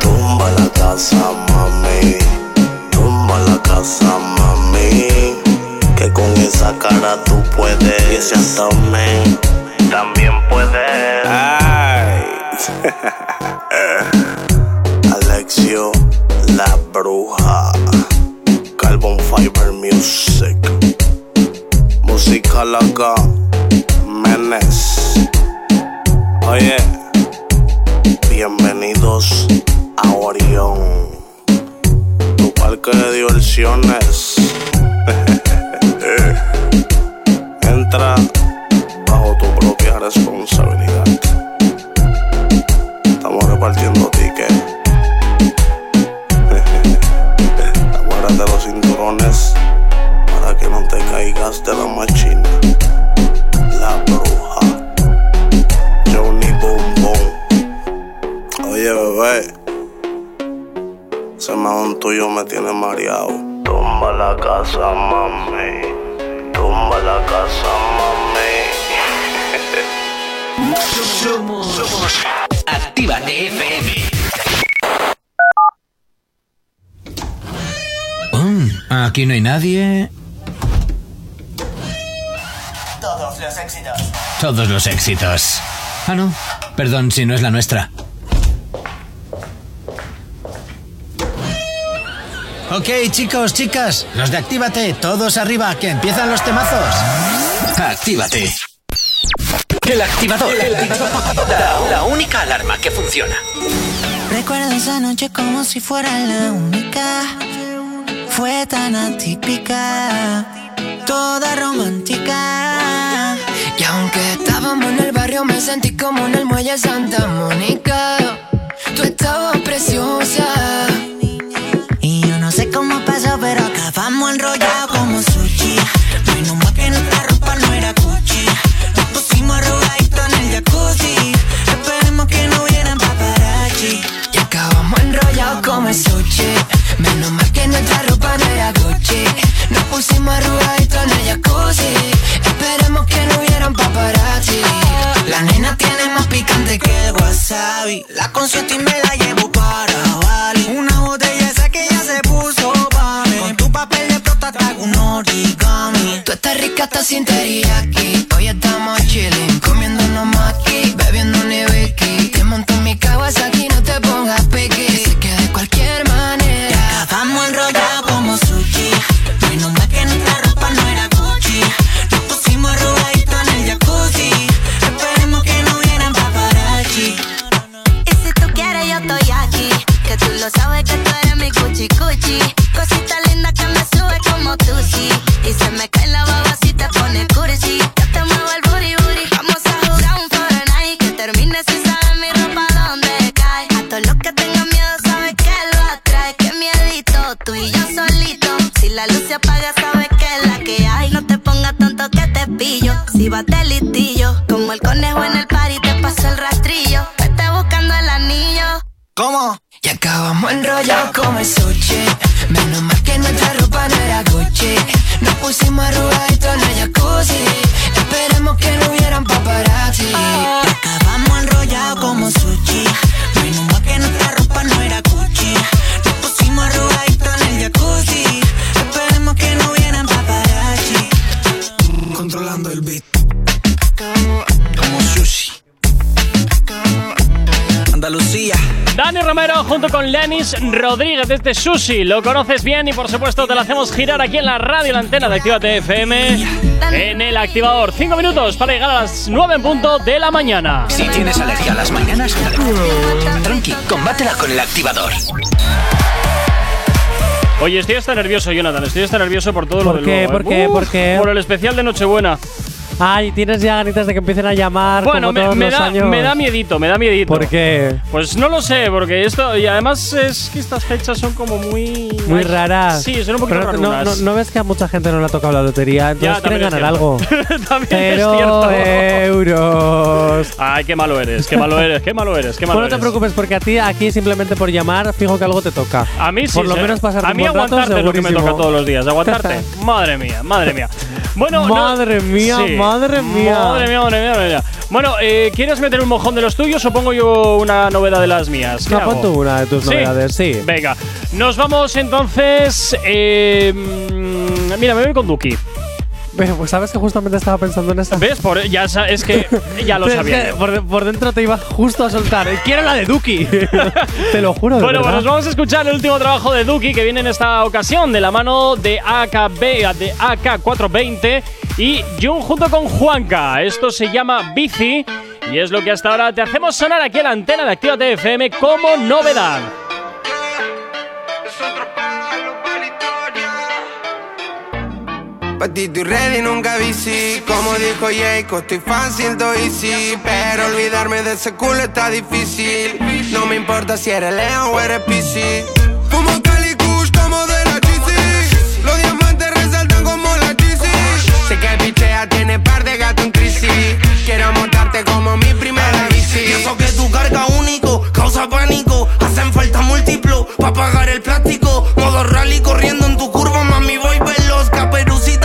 Tumba la casa, mami. Tumba la casa, mami. Que con esa cara tú puedes. Y ese abdomen también puede. Ay. <laughs> Alexio, la bruja. Carbon Fiber Music. Música loca. Menes. Oye. Bienvenidos a Orión. Tu parque de diversiones. <laughs> Entra bajo tu propia responsabilidad. Estamos repartiendo tickets. <laughs> Aguárrate los cinturones para que no te caigas de la machina. Oye, bebé. Ese un tuyo me tiene mareado. Tumba la casa, mami. Tumba la casa, mami. Somos, somos Actívate FM. Mm, aquí no hay nadie. Todos los éxitos. Todos los éxitos. Ah, no. Perdón si no es la nuestra. Ok, chicos, chicas, los de Actívate, todos arriba, que empiezan los temazos. Actívate. El activador. La, la única alarma que funciona. Recuerdo esa noche como si fuera la única. Fue tan atípica, toda romántica. Y aunque estábamos en el barrio, me sentí como en el muelle Santa Mónica. Tú estabas preciosa. Pusimos arrugaditos en el jacuzzi. Esperemos que no hubieran paparazzi. La nena tiene más picante que el wasabi. La concierto y me la llevo para Bali. Una botella esa que ya se puso pa' mí. Con tu papel de prota te hago un origami. Tú estás rica hasta sin teriyaki. Hoy estamos chilling, comiéndonos maki, bebiendo ¿Cómo? Y acabamos enrollados como sushi. Menos mal que nuestra ropa no era Gucci. Nos pusimos arrugaditos en el jacuzzi. Romero junto con Lenis Rodríguez desde Sushi. Lo conoces bien y por supuesto te lo hacemos girar aquí en la radio, la antena de Actívate FM en el activador. Cinco minutos para llegar a las 9 en punto de la mañana. Si tienes alergia a las mañanas, tranqui, combátela con el activador. Oye, estoy hasta nervioso, Jonathan. Estoy hasta nervioso por todo ¿Por lo de qué? luego, ¿Por ¿eh? qué? Uf, ¿Por qué? Por el especial de Nochebuena. Ay, tienes ya ganitas de que empiecen a llamar Bueno, como me, todos me los da, años. me da miedito, me da miedito. ¿Por qué? Pues no lo sé, porque esto. Y además es que estas fechas son como muy. Muy raras. Sí, son un poquito Pero no, rarunas. no, no ves que a mucha gente no le ha tocado la lotería, entonces Ya, quieren ganar algo. <laughs> También Pero es cierto. euros. Ay, qué malo eres, qué malo eres, qué malo eres, qué malo Bueno, no te preocupes porque a ti aquí simplemente por llamar fijo que algo te toca. A mí sí. Por lo ¿eh? menos pasar A mí rato, aguantarte es lo que me toca todos los días. Aguantarte. <laughs> madre mía, madre mía. Bueno, no- Madre mía, Sí. madre mía. Madre mía, madre mía, madre mía. Bueno, eh, ¿quieres meter un mojón de los tuyos o pongo yo una novedad de las mías? ¿Qué No, pon tú una de tus ¿Sí? novedades, sí. Venga, nos vamos entonces. eh, mm, mira, me voy con Duki. Pero, Pues sabes que justamente estaba pensando en esa. ¿Ves? Por, ya es que ya lo <laughs> es sabía. que por, por dentro te iba justo a soltar. Quiero la de Duki. <laughs> te lo juro, de Bueno, pues verdad. nos vamos a escuchar el último trabajo de Duki que viene en esta ocasión de la mano de AKB, de AK420 y Jun junto con Juanca. Esto se llama Bici y es lo que hasta ahora te hacemos sonar aquí en la antena de Activa FM como novedad. Patito y ready, nunca bici. Como dijo Jayco, estoy fácil, todo easy. Pero olvidarme de ese culo está difícil. No me importa si eres Leo o eres PC Fumo Cali Kush como de la GC Los diamantes resaltan como la GC Sé que pichea tiene par de gato en crisis. Quiero montarte como mi primera bici. Y eso que tu carga único causa pánico. Hacen falta múltiplo para pagar el plástico. Modo rally corriendo en tu curva, mami, voy veloz. Caperucita,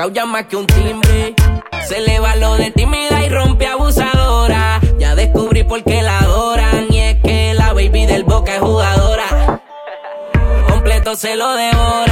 La toca ya más que un timbre. Se le va lo de tímida y rompe abusadora. Ya descubrí por qué la adoran. Y es que la baby del boca es jugadora completo se lo devora.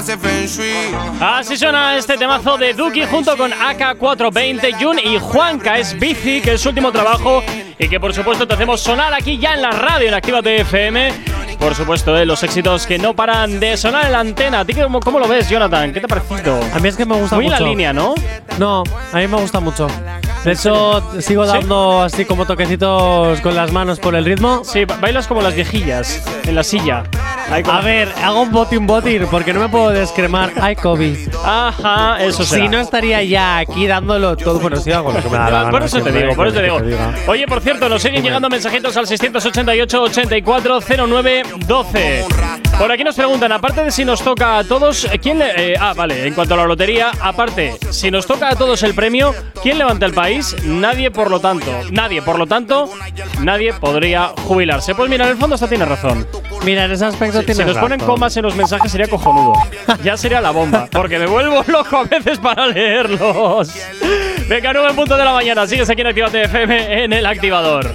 Hace feng shui Así suena este temazo de Duki junto con AK420, Jun y Juanca. Es Bici, que es su último trabajo y que por supuesto te hacemos sonar aquí ya en la radio, en Actívate FM. Por supuesto, eh, los éxitos que no paran de sonar en la antena. ¿A ti cómo, cómo lo ves, Jonathan? ¿Qué te ha parecido? A mí es que me gusta Muy mucho. la línea, ¿no? No, a mí me gusta mucho. De hecho, sigo ¿Sí? dando así como toquecitos con las manos por el ritmo. Sí, ba- bailas como las viejillas en la silla. A ver, hago un botín botín porque no me puedo descremar. Ay, Kobe. Ajá, eso será. Si no estaría ya aquí dándolo todo. Bueno, sí hago lo que me da la gana. Por eso te siempre, digo, por eso te que digo. diga. Oye, por cierto, nos siguen llegando mensajitos al 688 84 09 12. Por aquí nos preguntan, aparte de si nos toca a todos, ¿quién le, eh, Ah, vale, en cuanto a la lotería, aparte, si nos toca a todos el premio, ¿quién levanta el país? Nadie, por lo tanto. Nadie, por lo tanto, nadie podría jubilarse. Pues mira, en el fondo hasta tiene razón. Mira, en ese aspecto Si tienes nos ponen razón. comas en los mensajes sería cojonudo. <laughs> ya sería la bomba, porque me vuelvo <laughs> loco a veces para leerlos. Venga, 9 en punto de la mañana. Sigues aquí en Activate FM en el activador.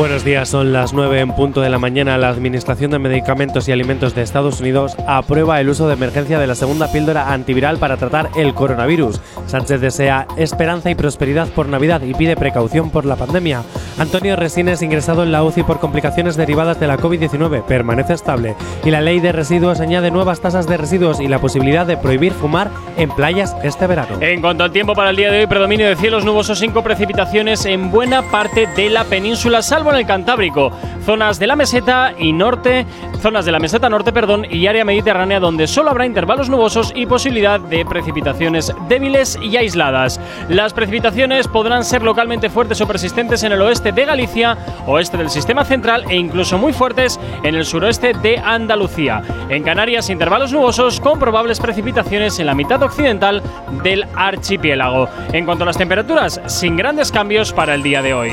Buenos días, son las 9 en punto de la mañana. La Administración de Medicamentos y Alimentos de Estados Unidos aprueba el uso de emergencia de la segunda píldora antiviral para tratar el coronavirus. Sánchez desea esperanza y prosperidad por Navidad y pide precaución por la pandemia. Antonio Resines, ingresado en la UCI por complicaciones derivadas de la COVID-19, permanece estable. Y la ley de residuos añade nuevas tasas de residuos y la posibilidad de prohibir fumar en playas este verano. En cuanto al tiempo para el día de hoy, predominio de cielos nubosos sin precipitaciones en buena parte de la península, salvo en el Cantábrico. Zonas de la meseta y norte, zonas de la meseta norte, perdón, y área mediterránea donde solo habrá intervalos nubosos y posibilidad de precipitaciones débiles y aisladas. Las precipitaciones podrán ser localmente fuertes o persistentes en el oeste de Galicia, oeste del sistema central e incluso muy fuertes en el suroeste de Andalucía. En Canarias, intervalos nubosos con probables precipitaciones en la mitad occidental del archipiélago. En cuanto a las temperaturas, sin grandes cambios para el día de hoy.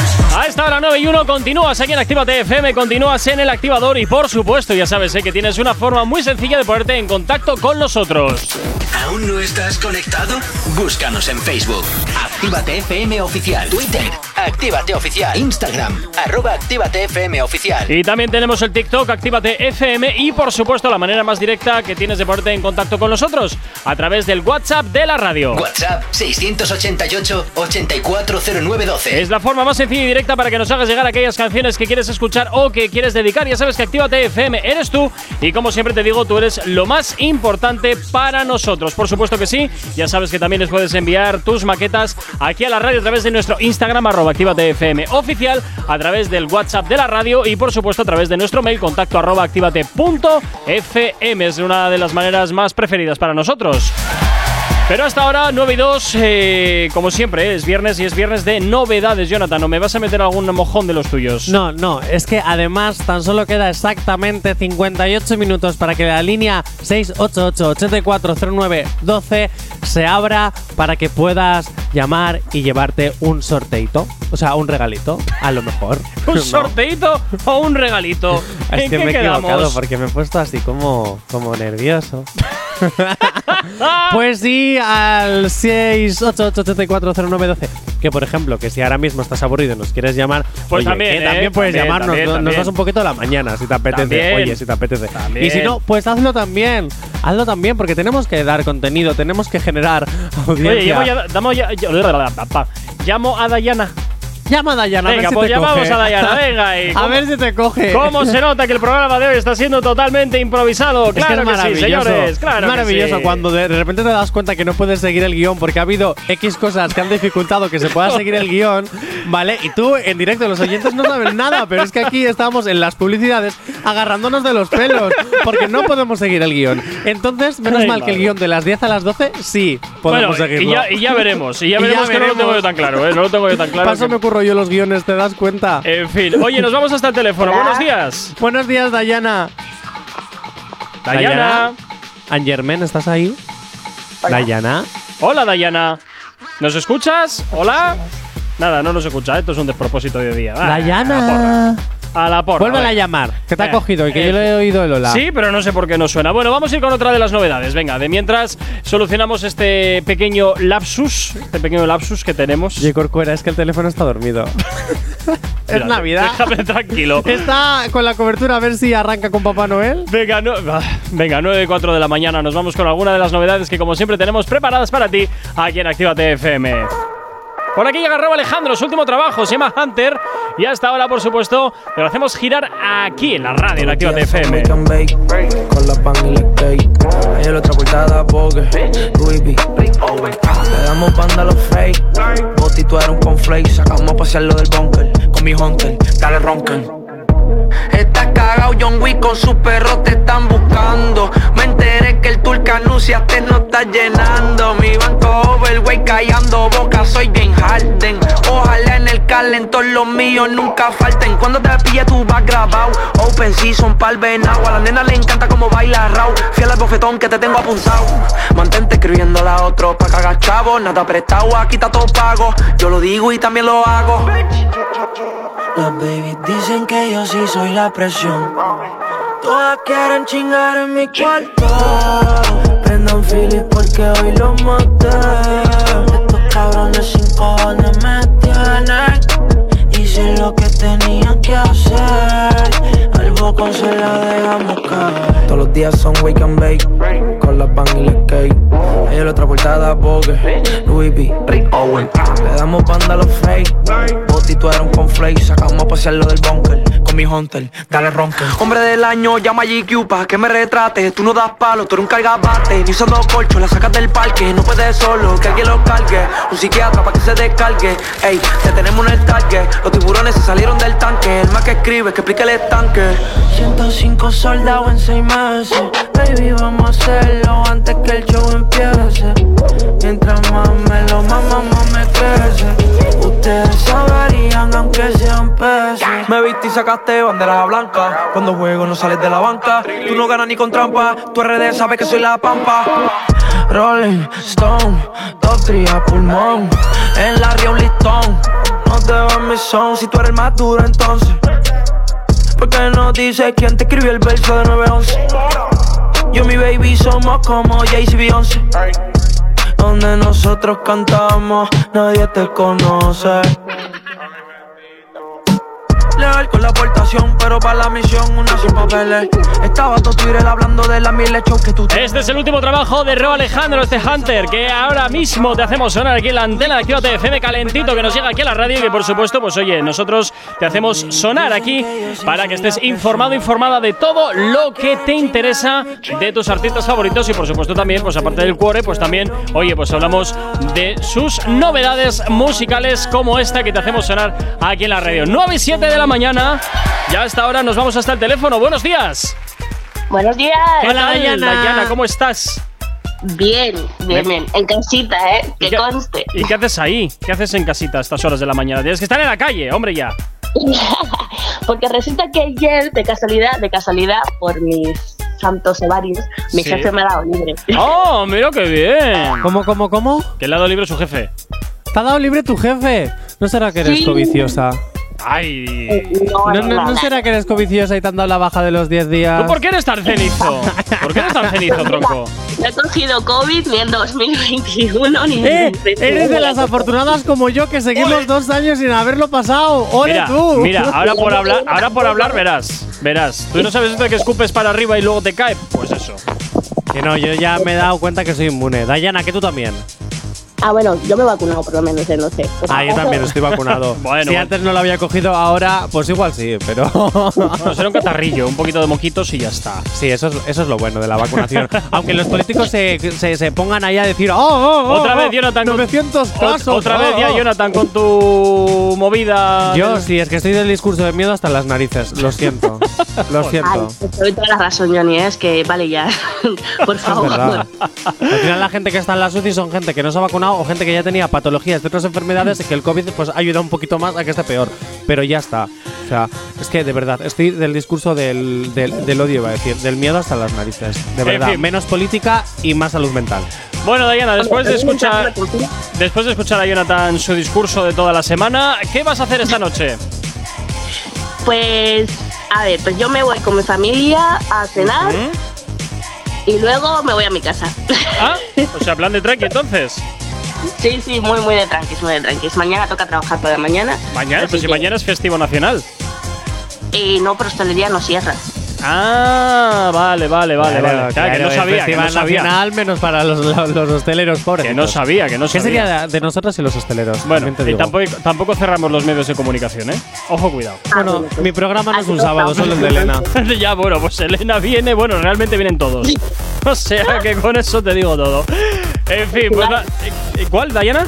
A esta hora 9 y 1 continúas aquí en Actívate FM, continúas en el activador y por supuesto ya sabes eh, que tienes una forma muy sencilla de ponerte en contacto con nosotros. ¿Aún no estás conectado? Búscanos en Facebook. Actívate FM Oficial. Twitter. Actívate Oficial. Instagram. Arroba Actívate FM Oficial. Y también tenemos el TikTok Actívate FM y por supuesto la manera más directa que tienes de ponerte en contacto con nosotros a través del WhatsApp de la radio. WhatsApp 688-840912. Es la forma más sencilla y directa para que nos hagas llegar aquellas canciones que quieres escuchar o que quieres dedicar. Ya sabes que Actívate FM eres tú y como siempre te digo, tú eres lo más importante para nosotros. Por supuesto que sí. Ya sabes que también les puedes enviar tus maquetas aquí a la radio a través de nuestro Instagram arroba Actívate FM oficial, a través del WhatsApp de la radio y por supuesto a través de nuestro mail contacto arroba activate.fm. Es una de las maneras más preferidas para nosotros. Pero hasta ahora, 9 y 2, eh, como siempre, es viernes y es viernes de novedades, Jonathan. ¿No me vas a meter algún mojón de los tuyos? No, no, es que además tan solo queda exactamente 58 minutos para que la línea 688-8409-12 se abra para que puedas llamar y llevarte un sorteito. O sea, un regalito, a lo mejor. <laughs> ¿Un No. sorteito o un regalito? Es ¿En que qué me he quedamos? equivocado porque me he puesto así como, como nervioso. <laughs> <laughs> pues sí, al 688-8409-12. Que por ejemplo, que si ahora mismo estás aburrido y nos quieres llamar, Pues oye, también, que ¿eh? también puedes También, llamarnos, también, no- nos también. das un poquito la mañana si te apetece. También. Oye, si te apetece. También. Y si no, pues hazlo también. Hazlo también porque tenemos que dar contenido, tenemos que generar audiencia. Oye, llamo, ya, llamo a Dayana. Llama a Dayana, a ver Venga, si pues te llamamos coge. a Dayana, <laughs> venga. y A ver si te coge. ¿Cómo se <laughs> nota que el programa de hoy está siendo totalmente improvisado? Es que Claro es que, sí, maravilloso. señores. Claro es que maravilloso sí. cuando de repente te das cuenta que no puedes seguir el guion porque ha habido X cosas que han dificultado que se pueda <laughs> seguir el guion, ¿vale? Y tú en directo, los oyentes no saben nada, pero es que aquí estamos en las publicidades agarrándonos de los pelos porque no podemos seguir el guion. Entonces, menos Ay, mal que el guion de las 10 a las 12 sí podemos Bueno, y seguirlo. ya, y ya veremos. Y ya Y ya veremos que no lo tengo yo tan claro, ¿eh? No lo tengo yo tan claro. Paso que- me ocurro yo los guiones, ¿te das cuenta? En fin, oye, nos vamos hasta el teléfono. Buenos días. Buenos días, Dayana. Dayana. Angermen, ¿estás ahí? Dayana. Hola, Dayana. ¿Nos escuchas? Hola. Nada, no nos escucha. Esto es un despropósito de día. Ah, Dayana. A la porra. Vuélvela a llamar, que te ha cogido y que eh, yo le he oído el hola. Sí, pero no sé por qué no suena. Bueno, vamos a ir con otra de las novedades. Venga, de mientras solucionamos este pequeño lapsus, este pequeño lapsus que tenemos. Oye, Corcuera, es que el teléfono está dormido. <laughs> es Mira, Navidad. Déjame tranquilo. <laughs> Está con la cobertura a ver si arranca con Papá Noel. Venga, no, venga, 9 y 4 de la mañana. Nos vamos con alguna de las novedades que, como siempre, tenemos preparadas para ti aquí en Actívate FM. Por aquí llega Raúl Alejandro, su último trabajo se llama Hunter. Y hasta ahora, por supuesto, lo hacemos girar aquí en la radio, en la pan y V. Le damos banda a los fake. Cagado, John Wick con su perro te están buscando. Me enteré que el tour que anunciaste no está llenando. Mi banco overweight callando boca, soy bien Harden. Ojalá en el calentor los míos nunca falten. Cuando te pille tú vas grabado. Open season pa'l venado. A la nena le encanta como baila raw. Fiel al bofetón que te tengo apuntado. Mantente escribiendo a otro pa' cagar chavo. Nada prestado, aquí está todo pago. Yo lo digo y también lo hago. Las babies dicen que yo sí soy la presión. Todas quieren chingar en mi cuarto. andan feliz porque hoy lo maté. Estos cabrones sin cojones me tienen. Hice lo que tenía que hacer. Se la dejamos caer. Todos los días son wake and bake. Con la pan y la cake. Ella la otra portada Vogue. Louis V. Rick Owen. Le damos banda a los fake. Boti, tú eres un conflake. Sacamos a pasear lo del bunker. Con mi hunter. Dale ronque. Hombre del año, llama a GQ pa' que me retrate. Tú no das palo, tú eres un cargabate. Ni usando colcho, la sacas del parque. No puedes solo, que alguien lo cargue. Un psiquiatra pa' que se descargue. Ey, te tenemos en el target. Los tiburones se salieron del tanque. El más que escribe, que explique el estanque. 105 soldados en 6 meses. Baby, vamos a hacerlo antes que el show empiece. Mientras más me lo mama, más me crece. Ustedes saberían aunque sean peces. Me viste y sacaste bandera blanca. Cuando juego no sales de la banca. Tú no ganas ni con trampa. Tu RD sabe que soy la pampa. Rolling Stone, top tria pulmón. En la ría un listón. No te va mi son si tú eres el más duro entonces. Porque no dices quién te escribió el verso de 911. Yo y mi baby somos como Jay-Z Beyoncé. Donde nosotros cantamos, nadie te conoce. Con la aportación, pero para la misión una sin papeles. Estaba todo Twitter hablando de la mil hechos que tú Este es el último trabajo de Ro Alejandro, este Hunter, que ahora mismo te hacemos sonar aquí en la antena de Actívate FM calentito que nos llega aquí a la radio y que por supuesto, pues oye, nosotros te hacemos sonar aquí para que estés informado, informada de todo lo que te interesa de tus artistas favoritos y por supuesto también, pues aparte del cuore, pues también, oye, pues hablamos de sus novedades musicales como esta que te hacemos sonar aquí en la radio. 9 y 7 de la mañana, ya hasta ahora nos vamos hasta el teléfono. Buenos días. Buenos días. ¿Qué tal, Dayana, ¿cómo estás? Bien, bien, bien. En casita, ¿eh? ¿Y Que conste. ¿Y qué haces ahí? ¿Qué haces en casita a estas horas de la mañana? Tienes que estar en la calle, hombre, ya. <laughs> Porque resulta que ayer, de casualidad, de casualidad, por mis santos ovarios, mi Sí. jefe me ha dado libre. <laughs> ¡Oh, mira qué bien! ¿Cómo, cómo, cómo? Que le ha dado libre su jefe. ¿Te ha dado libre tu jefe? ¿No será que eres Sí. coviciosa? ¡Ay! ¿No, no, no será que eres coviciosa y te han dado la baja de los 10 días? ¿Tú por qué eres tan cenizo? ¿Por qué eres tan cenizo, tronco? No he cogido COVID ni en 2021 ni ¡Eh! en 2021. Eres de las afortunadas como yo que seguimos dos años sin haberlo pasado. ¡Ole Mira, tú! mira, ahora por hablar, <laughs> ahora por hablar verás, verás. ¿Tú no sabes esto de que escupes para arriba y luego te cae? Pues eso. Que no, yo ya me he dado cuenta que soy inmune. Dayana, que tú también. Ah, bueno, yo me he vacunado por lo menos, eh, no sé. Ah, yo también estoy vacunado. <laughs> Bueno, si antes no lo había cogido, ahora pues igual sí, pero. Bueno, será un catarrillo, un poquito de moquitos y ya está. Sí, eso es, eso es lo bueno de la vacunación. <laughs> Aunque los políticos se, se, se pongan ahí a decir, ¡Oh, oh, oh! Otra oh, vez, Jonathan. con- 900 Ot- casos! Otra oh, vez ya, oh". Jonathan, con tu movida. Yo sí, es que estoy del discurso de miedo hasta las narices. Lo siento. Lo Ay, siento. te doy toda la razón, Johnny, ¿eh? es que vale ya. <laughs> por favor. Al final la gente que está en la UCI son gente que no se ha vacunado o gente que ya tenía patologías de otras enfermedades y que el COVID pues ayuda un poquito más a que esté peor. Pero ya está. O sea, es que de verdad, estoy del discurso del, del, del odio, iba a decir, del miedo hasta las narices. De En verdad, fin. menos política y más salud mental. Bueno, Diana, después de escuchar después de escuchar a Jonathan su discurso de toda la semana, ¿qué vas a hacer esta noche? Pues, a ver, pues yo me voy con mi familia a cenar y luego me voy a mi casa. ¿Ah? <laughs> O sea, plan de tranqui entonces. Sí, sí, muy, muy de tranquis, muy de tranquis. Mañana toca trabajar por la mañana. Mañana, pues si que- mañana es festivo nacional. Y no, pero hostelería no cierra. Ah, vale, vale, vale, Claro, vale. Claro, que no sabía, que no sabía. nacional menos para los, los, los hosteleros pobres. Que no sabía, que no ¿Qué sabía. sería de, nosotros y los hosteleros? Bueno, y tampoco, tampoco cerramos los medios de comunicación, ¿eh? Ojo, cuidado. Bueno, mi programa no es un sábado, solo el de Elena. <laughs> ya, bueno, pues Elena viene, bueno, realmente vienen todos. <laughs> O sea que con eso te digo todo. En fin, pues na- ¿eh, ¿Cuál, Dayana?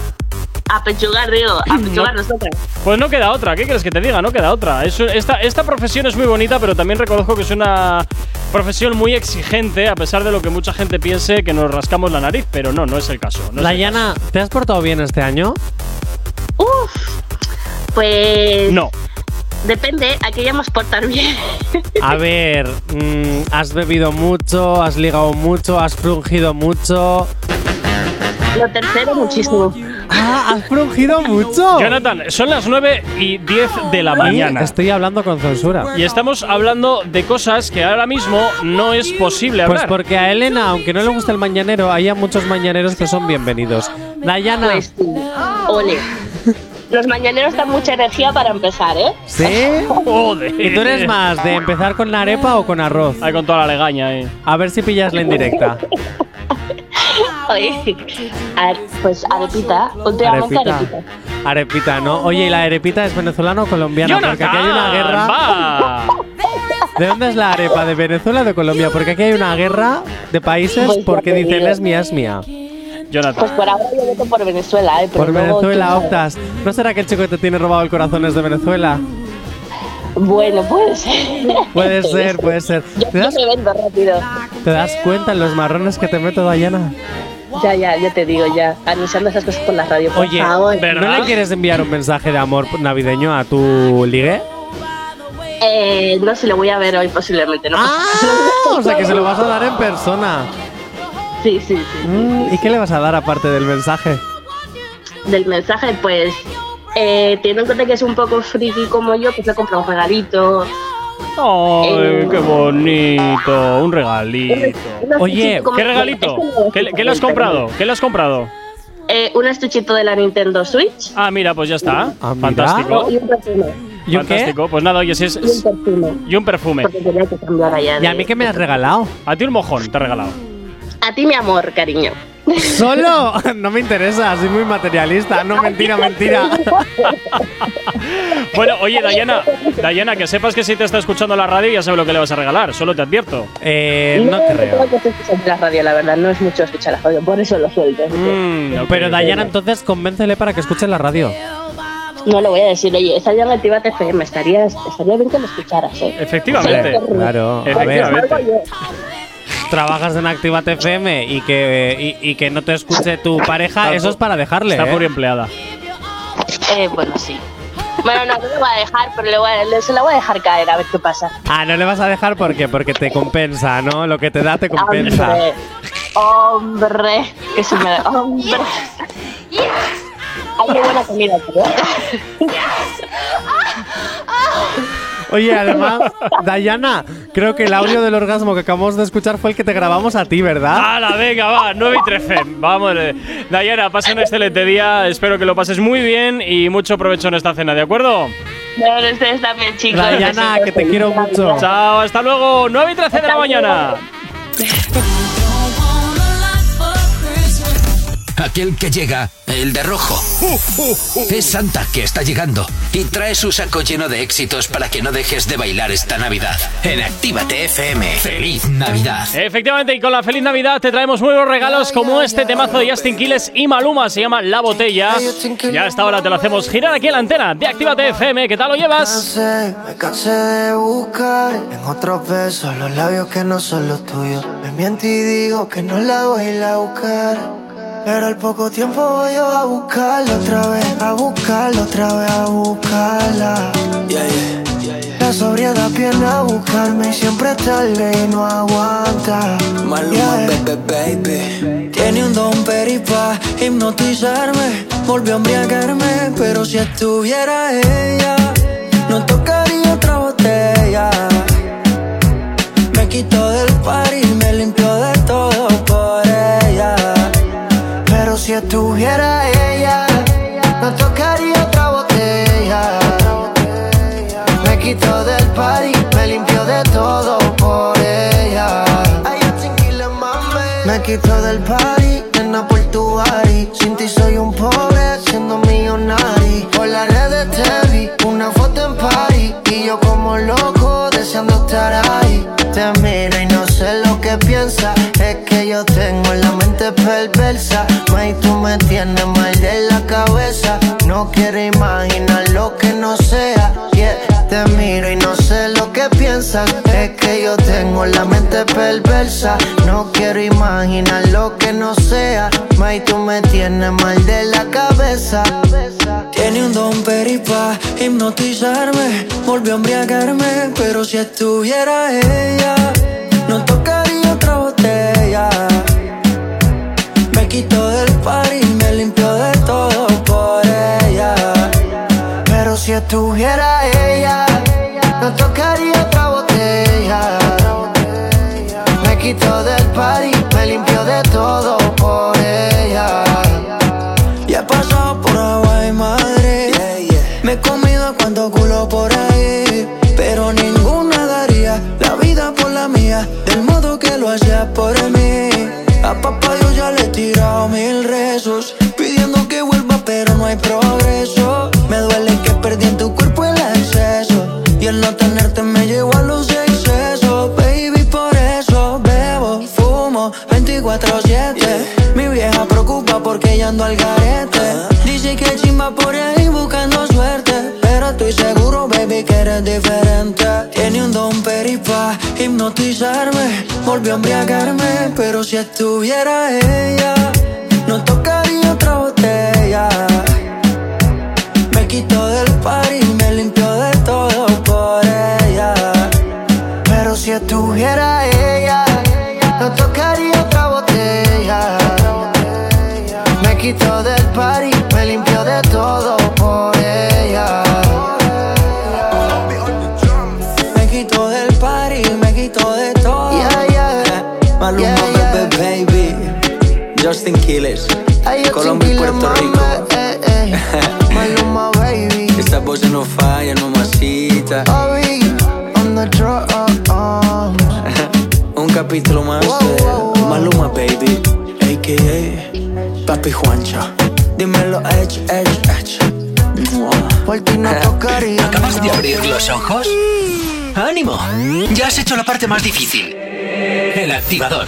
A pechugar, digo, a pechugar nosotras. Pues no queda otra, ¿qué quieres que te diga? No queda otra. Es esta, esta profesión es muy bonita, pero también reconozco que es una profesión muy exigente, a pesar de lo que mucha gente piense que nos rascamos la nariz, pero no, no es el caso. no Dayana, ¿te has portado bien este año? Pues. No. Depende, a qué llamamos portar bien. A ver, mm, has bebido mucho, has ligado mucho, has frungido mucho. Lo tercero, muchísimo. Ah, has frungido mucho. Jonathan, son las 9 y 10 de la mañana. Estoy hablando con censura. Y estamos hablando de cosas que ahora mismo no es posible Pues hablar. porque a Elena, aunque no le gusta el mañanero, hay a muchos mañaneros que son bienvenidos. Dayana. Pues sí. Ole. Los mañaneros dan mucha energía para empezar, ¿eh? ¿Sí? Joder. ¿Y tú eres más de empezar con la arepa o con arroz? Ahí con toda la legaña, eh. A ver si pillas la indirecta. <laughs> Oye, a- pues arepita, últimamente Arepita. arepita. Arepita, ¿no? Oye, ¿y la arepita es venezolana o colombiana? Porque aquí hay una guerra. va. ¿De dónde es la arepa? ¿De Venezuela o de Colombia? Porque aquí hay una guerra de países Pues porque dicen es mía, es mía. Jonathan. Pues por ahora yo voto por Venezuela, ¿eh? Pero Por Venezuela optas. ¿No será que el chico que te tiene robado el corazón es de Venezuela? Bueno, puede ser. Puede <laughs> ser, puede ser. Yo, ¿Te yo das, me vendo rápido. te das cuenta en los marrones que te meto, Dayana? Ya, ya, ya te digo, ya. Anunciando esas cosas por la radio. Por Oye, favor. ¿no le quieres enviar un mensaje de amor navideño a tu ligue? Eh, no, si lo voy a ver hoy posiblemente, ¿no? Ah, O sea, que se lo vas a dar en persona. Sí, sí, sí. Mm, ¿Y qué le vas a dar aparte del mensaje? Del mensaje, pues. Eh, teniendo en cuenta que es un poco friki como yo, pues le he comprado un regalito. Ay, Eh, qué bonito. Un regalito. Oye, ¿Qué regalito? ¿Qué, le- qué le has comprado? ¿Qué le has comprado? Eh, un estuchito de la Nintendo Switch. Ah, mira, pues ya está. Ah. Fantástico. Y un perfume. ¿Y un qué? Fantástico. Pues nada, oye, si es. Y un perfume. Y un perfume. Porque tenía que cambiar allá. ¿Y a mí qué me has regalado? A ti un mojón te he regalado. A ti, mi amor, cariño. ¿Solo? <laughs> No me interesa, soy muy materialista. No, mentira, mentira. <laughs> Bueno, oye, Dayana, Dayana, que sepas que si te está escuchando la radio ya sabes lo que le vas a regalar, solo te advierto. Eh, no creo creo. que la radio, la verdad. No es mucho escuchar la radio, por eso lo suelto. Mm, ok, Pero. Dayana, entonces convéncele para que escuche la radio. No lo voy a decir, oye, está ya en Actívate FM, estaría, estaría bien que lo escucharas, ¿eh? Efectivamente. Claro, Efectivamente. Trabajas en Activate FM y que, y, y que no te escuche tu pareja, eso es para dejarle. Está ¿eh? por empleada. Eh, bueno, sí. Bueno, no, no lo voy a dejar, pero le voy a- le- se la voy a dejar caer, a ver qué pasa. Ah, no le vas a dejar porque porque te compensa, ¿no? Lo que te da te compensa. Hombre, hombre, que se me da. Hombre. Hay muy buena comida, tío. Oye, además, <laughs> Dayana, creo que el audio del orgasmo que acabamos de escuchar fue el que te grabamos a ti, ¿verdad? ¡Hala, venga, va! 9 y 13. Vamos. eh. Dayana, pasa un excelente día. Espero que lo pases muy bien y mucho provecho en esta cena, ¿de acuerdo? Bueno, ustedes también, chicos. Dayana, que te quiero mucho. Chao, hasta luego. 9 y 13 de la mañana. Aquel que llega, el de rojo. Es Santa que está llegando y trae su saco lleno de éxitos para que no dejes de bailar esta Navidad. En Actívate FM. ¡Feliz Navidad! Efectivamente, y con la feliz Navidad te traemos nuevos regalos como este temazo de Justin Quiles y Maluma, se llama La Botella. Ya a esta hora te lo hacemos girar aquí en la antena de Actívate FM. ¿Qué tal lo llevas? Me cansé de buscar en otros besos los labios que no son los tuyos. Me miento y digo que no la voy a ir a buscar. Pero al poco tiempo voy yo a buscarla otra vez, a buscarla otra vez, a buscarla. La sobriedad viene a buscarme y siempre tarde y no aguanta. Maluma, baby, baby. Tiene un don peripa hipnotizarme. Volvió a embriagarme, pero si estuviera ella, no tocaría otra botella. Me quitó del quitó del party, nena por tu. Sin ti soy un pobre, siendo millonario. Por las redes te vi, una foto en party. Y yo como loco, deseando estar ahí. Te miro y no sé lo que piensas. Es que yo tengo la mente perversa. May, tú me tienes mal de la cabeza. No quiero imaginar lo que no sea te miro y no sé lo que piensas. Es que yo tengo la mente perversa. No quiero imaginar lo que no sea. May, tú me tienes mal de la cabeza. Tiene un don peripa, hipnotizarme. Volvió a embriagarme, pero si estuviera ella, no tocaría otra botella. Me quitó del par y me limpió de todo por ella. Pero si estuviera ella hipnotizarme. Volvió a embriagarme. Pero si estuviera ella, no tocaría otra botella. Me quito del party, me limpio de todo por ella. Pero si estuviera ella, no tocaría Colombia y Puerto Rico. <laughs> Maluma, baby. Esta voz no falla, no masita. <laughs> Un capítulo más de Maluma, baby. AKA Papi Juancha. Dímelo, Edge, Edge, Edge. Por ti no <laughs> tocaría. ¿Acabas de abrir los ojos? ¡Ánimo! Ya has hecho la parte más difícil. El activador.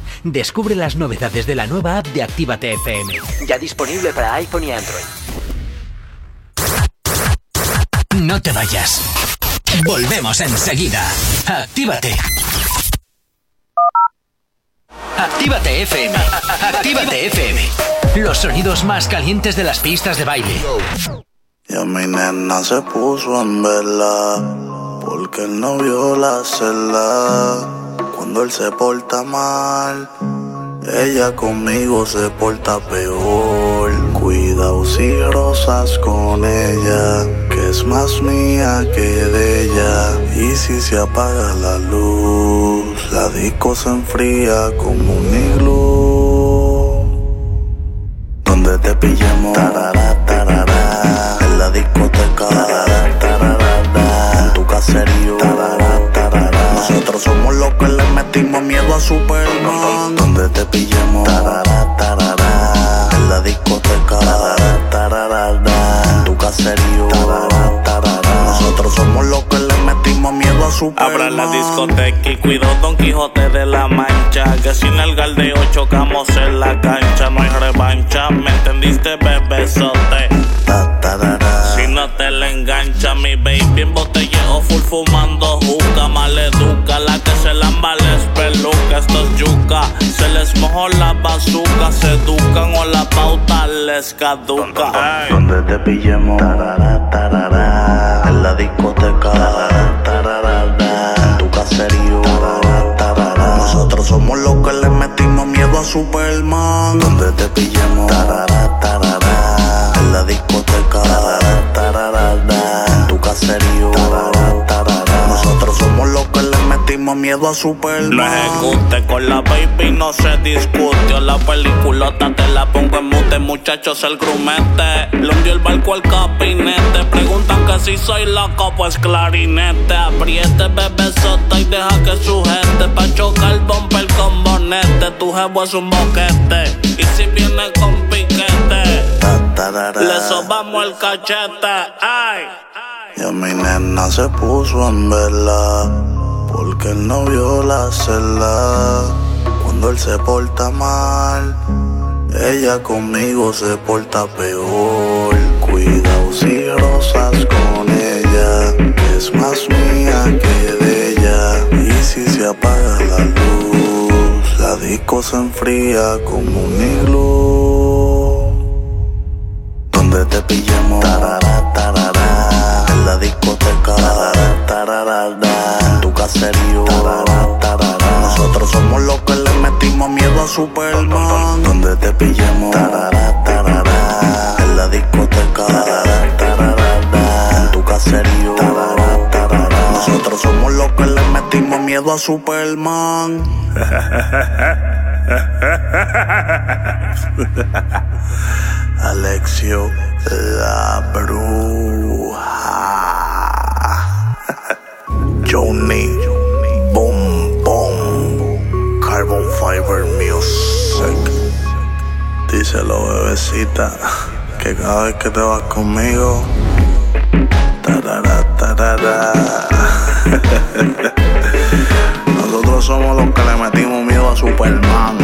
Descubre las novedades de la nueva app de Actívate FM. Ya disponible para iPhone y Android. No te vayas. Volvemos enseguida. Actívate. Actívate FM. Actívate FM. Los sonidos más calientes de las pistas de baile. Y a mi nena se puso en vela porque él no vio la celda. Cuando él se porta mal, ella conmigo se porta peor. Cuidado si rosas con ella, que es más mía que de ella. Y si se apaga la luz, la disco se enfría como un iglú. Donde te pillemos, tarara, tarara, en la discoteca, tarara, tarara, en tu caserío, tarara. Nosotros somos los que le metimos miedo a Superman. Donde te pillemos, tarara, tarara, en la discoteca, en tu caserío, tarara, tarara. Nosotros somos los que le metimos miedo a Superman. Abra la discoteca y cuido Don Quijote de la Mancha. Que sin el galdeo chocamos en la cancha. No hay revancha, ¿me entendiste, bebesote? La engancha, mi baby en botelleo full fumando juca. Maleduca, la que se lamba les peluca. Esto es yuca, se les mojó la bazuca. Se educan o la pauta les caduca. Donde te pillemos, tarara, tarara, en la discoteca, tarara, tarara, en tu caserío. Nosotros somos los que le metimos miedo a Superman. Donde te pillemos, tarara, tarara, en la discoteca, caserío. Nosotros somos los que le metimos miedo a Superman. Lo ejecute con la baby, no se discute. La peliculota te la pongo en mute, muchachos, el grumete. Le hundió el barco al capinete. Preguntan que si soy loco, pues clarinete. Apriete, bebé sota y deja que sujete. Pa' chocar el bumper con bonete. Tu jevo es un boquete. Y si viene con piquete, le sobamos el cachete. Ay. Y a mi nena se puso en vela porque él no vio la celda. Cuando él se porta mal, ella conmigo se porta peor. cuidados y rosas con ella. Es más mía que de ella. Y si se apaga la luz, la disco se enfría como un iglú. Donde te pillemos, la discoteca, en tu caserío. Nosotros somos los que le metimos miedo a Superman. Donde te pillemos, en la discoteca, en tu caserío. Nosotros somos los que le metimos miedo a Superman. <laughs> <laughs> Alexio la bruja. Johnny Boom Boom Carbon Fiber Music. Díselo, bebecita, que cada vez que te vas conmigo. Tarara. <laughs> Nosotros somos los que le metimos miedo a Superman.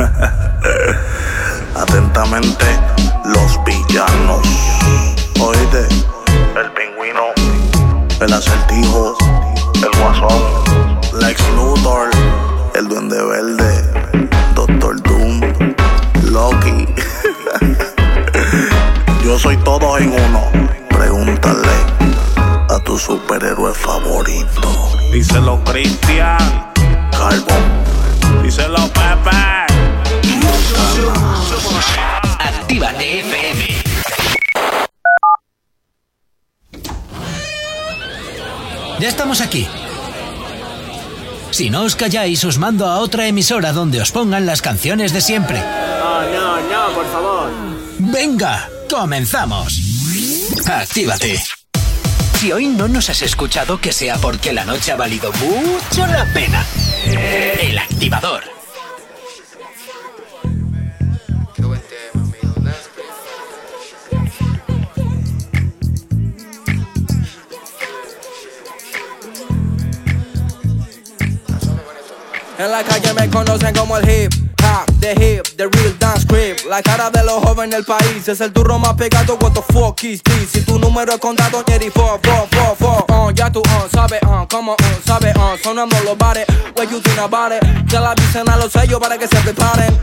<laughs> Atentamente, los villanos. Oíste, el pingüino, el acertijo, el guasón, Lex Luthor, el duende verde, Doctor Doom, Loki. <laughs> Yo soy todo en uno. Pregúntale a tu superhéroe favorito. Díselo, Cristian. Carbon. Díselo, Pepe. Actívate FM. Ya estamos aquí. Si no os calláis, os mando a otra emisora donde os pongan las canciones de siempre. No, no, no, por favor. Venga, comenzamos. Actívate. Si hoy no nos has escuchado, que sea porque la noche ha valido mucho la pena. El activador. En la calle me conocen como el hip the hip, the real dance creep. La cara de los jóvenes del país es el turro más pegado. What the fuck is this? Si tu número es condado, Jerry 4, 4, 4, 4. Uh, ya tú, uh, sabes, uh, como, uh, sabes, uh, sonando los bares. What you think about it? Que la avisen a los sellos para que se preparen.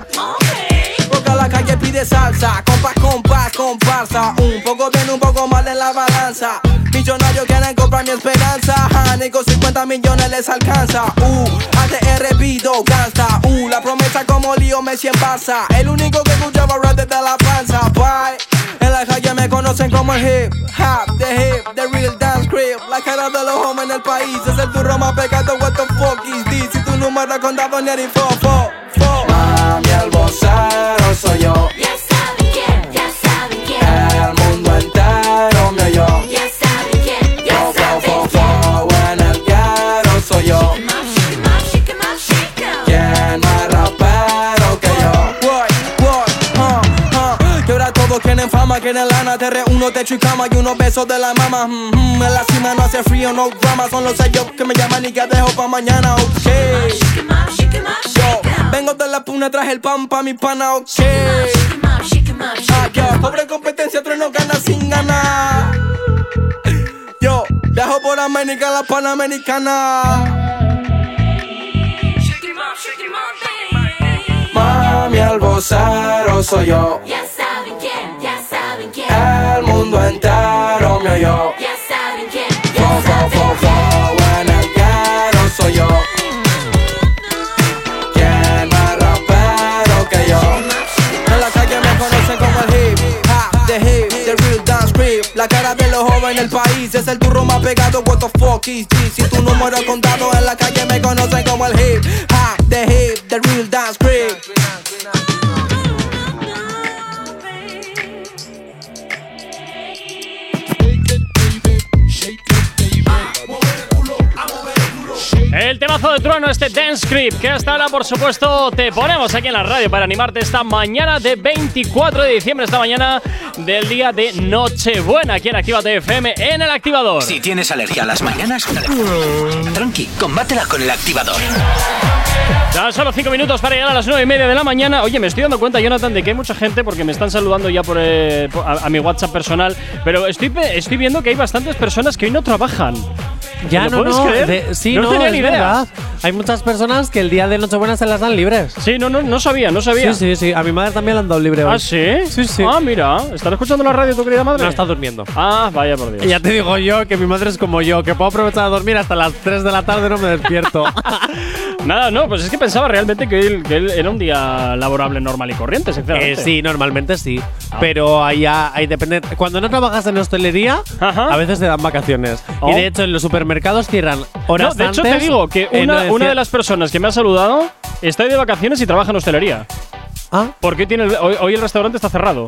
Porque la calle pide salsa, compás, compás, comparsa. Un poco bien, un poco mal en la balanza. Millonarios quieren comprar mi esperanza. Honey, con 50 millones les alcanza. Uh, ATR Vido, gangsta. Uh, la promesa como lío Messi en Barça. El único que escuchaba rap desde la panza. Bye. En la calle me conocen como el hip hop, the hip, the real dance creep. La cara de los hombres en el país es el turro más pegado. What the fuck is this? Si tu número Neri 4, 4, 4. Mami, el vocero soy yo. Quieren fama, quieren lana Te reúno, techo y cama y unos besos de la mama. Mm, mm, En la cima no hace frío, no drama Son los sellos que me llaman y que dejo pa' mañana, ok. Yo, vengo de la puna, traje el pan pa' mi pana, ok. Ah, pobre competencia, trueno gana sin ganar. Yo, viajo por América, la panamericana. Mami, el vocero soy yo. La cara de los jóvenes del país es el turro más pegado. What the fuck is this? Si tu número contado en la calle me conocen como el hip hop, the hip, the real dance El temazo de trueno, este Dance Script, que hasta ahora, por supuesto, te ponemos aquí en la radio para animarte esta mañana de 24 de diciembre, esta mañana del día de Nochebuena, aquí en Actívate FM en el activador. Si tienes alergia a las mañanas, tranqui. Tranqui, combátela con el activador. Ya solo cinco minutos para llegar a las nueve y media de la mañana. Oye, me estoy dando cuenta, Jonathan, de que hay mucha gente porque me están saludando ya por, eh, por- a, a mi WhatsApp personal. Pero estoy, pe- estoy viendo que hay bastantes personas que hoy no trabajan. Ya ¿Lo no, no, creer? de- sí, no, no, tenía ni idea. verdad. Hay muchas personas que el día de Nochebuena se las dan libres. Sí, no, no, no sabía, no sabía. Sí, sí, sí. A mi madre también la han dado libre hoy. ¿Ah, sí? Sí, sí. Ah, mira. ¿Estás escuchando la radio tu querida madre? No está durmiendo. Ah, vaya por Dios. Y ya te digo yo que mi madre es como yo, que puedo aprovechar a dormir hasta las 3 de la tarde no me despierto. <laughs> Nada, no, pues es que pensaba realmente que él, que él era un día laborable normal y corriente, Eh, sinceramente. sí, normalmente sí. Pero ahí, ahí depende. Cuando no trabajas en hostelería, a veces te dan vacaciones. Oh. Y de hecho, en los supermercados cierran No, horas de hecho te digo que no, una, una de las personas que me ha saludado está de vacaciones y trabaja en hostelería. Ah. Porque hoy, tiene el- hoy, hoy el restaurante está cerrado.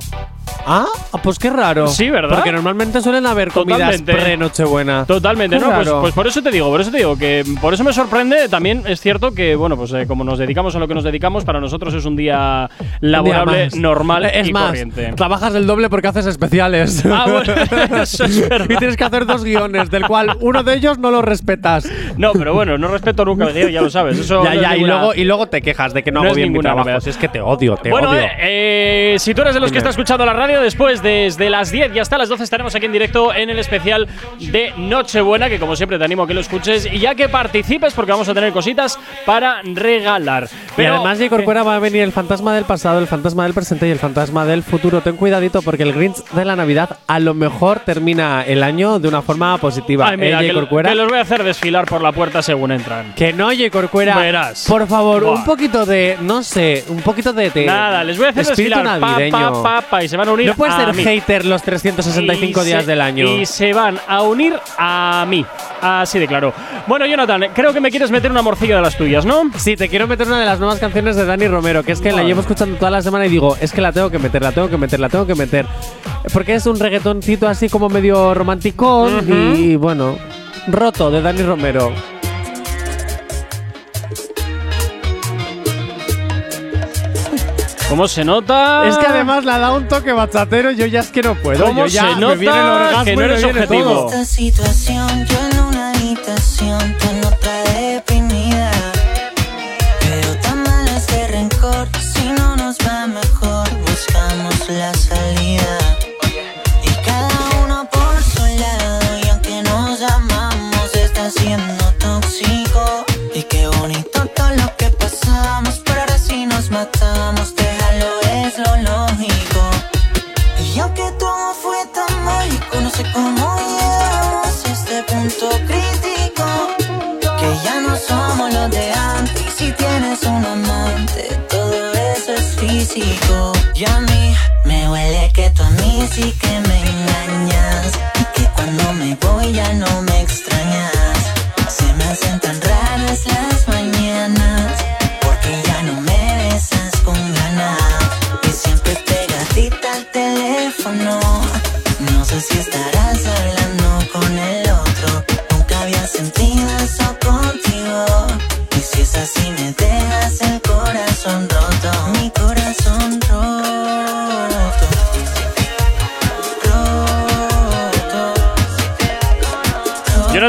Ah, pues qué raro. Sí, ¿verdad? Porque normalmente suelen haber comidas Totalmente. pre-Nochebuena. Totalmente, Qué ¿no? Pues, raro. pues por eso te digo, por eso te digo que por eso me sorprende. También es cierto que, bueno, pues eh, como nos dedicamos a lo que nos dedicamos, para nosotros es un día laborable, más. normal Es y más, corriente. trabajas el doble porque haces especiales. Ah, bueno, <laughs> eso es <laughs> verdad. y tienes que hacer dos guiones, del cual uno de ellos no lo respetas. No, pero bueno, no respeto nunca el guion, ya lo sabes. Eso ya, es ya, y ninguna- luego, y luego te quejas de que no, No hago es bien mi ninguna trabajo. novedad. Si es que te odio, te bueno, odio. eh, eh, si tú eres de los que está escuchando la radio, después desde las 10 y hasta las 12 estaremos aquí en directo en el especial de Nochebuena, que como siempre te animo a que lo escuches y ya que participes porque vamos a tener cositas para regalar. y Pero además de Corcuera va a venir el fantasma del pasado, el fantasma del presente y el fantasma del futuro. Ten cuidadito porque el Grinch de la Navidad a lo mejor termina el año de una forma positiva. Ay, mira, ¿Eh, que. Corcuera? que los voy a hacer desfilar por la puerta según entran. Que no, J. Corcuera. Verás. Por favor, Buah. un poquito de, no sé, un poquito de. De Nada, les voy a hacer espíritu desfilar navideño. pa, pa, pa, y se van a unir no puedes a ser mí. hater los 365 Y días se- del año. Y se van a unir a mí. Así de claro. Bueno, Jonathan, creo que me quieres meter una morcilla de las tuyas, ¿no? Sí, te quiero meter una de las nuevas canciones de Dani Romero, que es que la llevo escuchando toda la semana y digo, es que la tengo que meter, la tengo que meter, la tengo que meter. Porque es un reggaetoncito así como medio romanticón y bueno, roto de Dani Romero. ¿Cómo se nota? Es que además la da un toque bachatero, yo ya es que no puedo. ¿Cómo yo ya se me viene el nota orgasmo que no eres objetivo? todo. Esta situación, yo en una habitación, tú en otra deprimida. Pero tan malo este rencor, si no nos va mejor, buscamos la salida. Físico. Y a mí me huele que tú a mí sí que me engañas. Y que cuando me voy ya no me extrañas. Se me hacen tan raras las mañanas. Porque ya no me besas con ganas. Y siempre pegadita al teléfono. No sé si estarás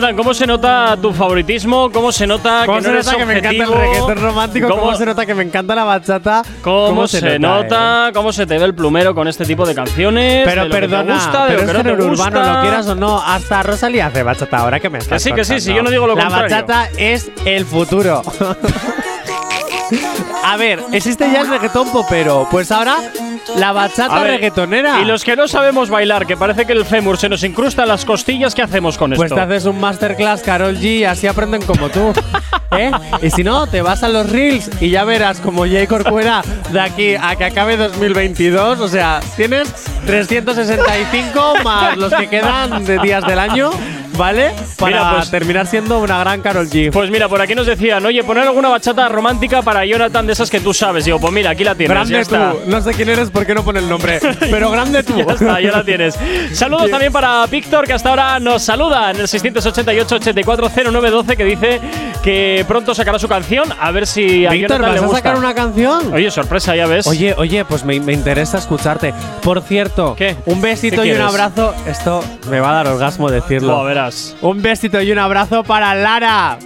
Jonathan, ¿cómo se nota tu favoritismo? ¿Cómo se nota ¿Cómo que se no eres nota que me encanta el reggaetón romántico? ¿Cómo, se nota que me encanta la bachata? ¿Cómo, se, nota? eh? ¿Cómo se te ve el plumero con este tipo de canciones? Pero de lo que te gusta, de pero lo que es no te urbano, gusta. lo quieras o no, hasta Rosalía hace bachata ahora que me estás sí, que sí, contando? sí, yo no digo lo La contrario. bachata es el futuro. <laughs> A ver, existe ya el reggaetón popero, pues ahora la bachata ver, reggaetonera. Y los que no sabemos bailar, que parece que el fémur se nos incrusta en las costillas, ¿qué hacemos con Pues esto? te haces un masterclass Carol G y así aprenden como tú. <laughs> ¿Eh? Y si no, te vas a los Reels y ya verás como Jay Corcuera de aquí a que acabe 2022. O sea, tienes 365 más los que quedan de días del año, ¿vale? Para Mira, pues- terminar siendo una gran Carol G. Pues mira, por aquí nos decían, oye, poner alguna bachata romántica para Jonathan de esas que tú sabes. Digo, pues mira, aquí la tienes. grande ya está. tú. No sé quién eres, ¿por qué no pone el nombre? <laughs> Pero grande tú. <laughs> Ya está, ya la tienes. Saludos también para Víctor, que hasta ahora nos saluda en el 688-840912, que dice que pronto sacará su canción. A ver si a Víctor, ¿vas le a gusta. sacar una canción? Oye, sorpresa, ya ves. Oye, oye, pues me, me interesa escucharte. Por cierto, un besito ¿Qué y un abrazo. Esto me va a dar orgasmo decirlo. Buah, verás. Un besito y un abrazo para Lara.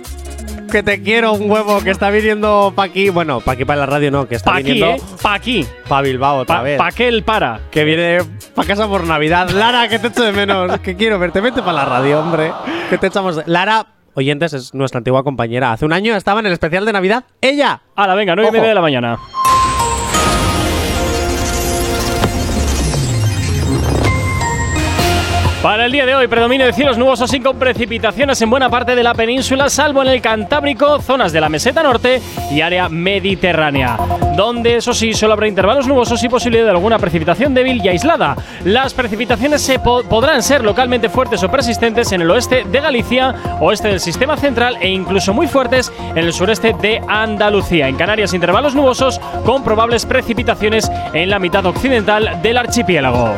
Que te quiero un huevo, que está viniendo pa' aquí. Bueno, pa' aquí para la radio no, que está Pa' aquí, viniendo ¿eh? Pa' aquí. pa' Bilbao otra Pa, vez. pa' que él para. que viene pa' casa por Navidad. Lara, que te echo de menos. que quiero verte. Vete para la radio, hombre. Que te echamos de... Lara, oyentes, es nuestra antigua compañera. Hace un año estaba en el especial de Navidad. ¡Ella! Hala, venga, nueve y Ojo. media de la mañana. Para el día de hoy, predominio de cielos nubosos y con precipitaciones en buena parte de la península, salvo en el Cantábrico, zonas de la meseta norte y área mediterránea, donde eso sí, solo habrá intervalos nubosos y posibilidad de alguna precipitación débil y aislada. Las precipitaciones podrán ser localmente fuertes o persistentes en el oeste de Galicia, oeste del sistema central e incluso muy fuertes en el sureste de Andalucía. En Canarias, intervalos nubosos con probables precipitaciones en la mitad occidental del archipiélago.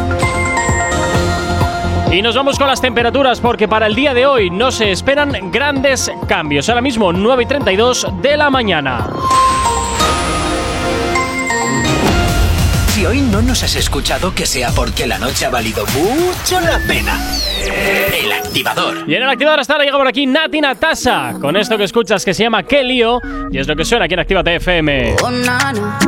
Y nos vamos con las temperaturas porque para el día de hoy no se esperan grandes cambios. Ahora mismo 9 y 32 de la mañana. Si hoy no nos has escuchado, que sea porque la noche ha valido mucho la pena. El activador. Y en el activador hasta ahora llega por aquí Nati Natasa con esto que escuchas que se llama Qué lío y es lo que suena aquí en Actívate FM. Oh, nana,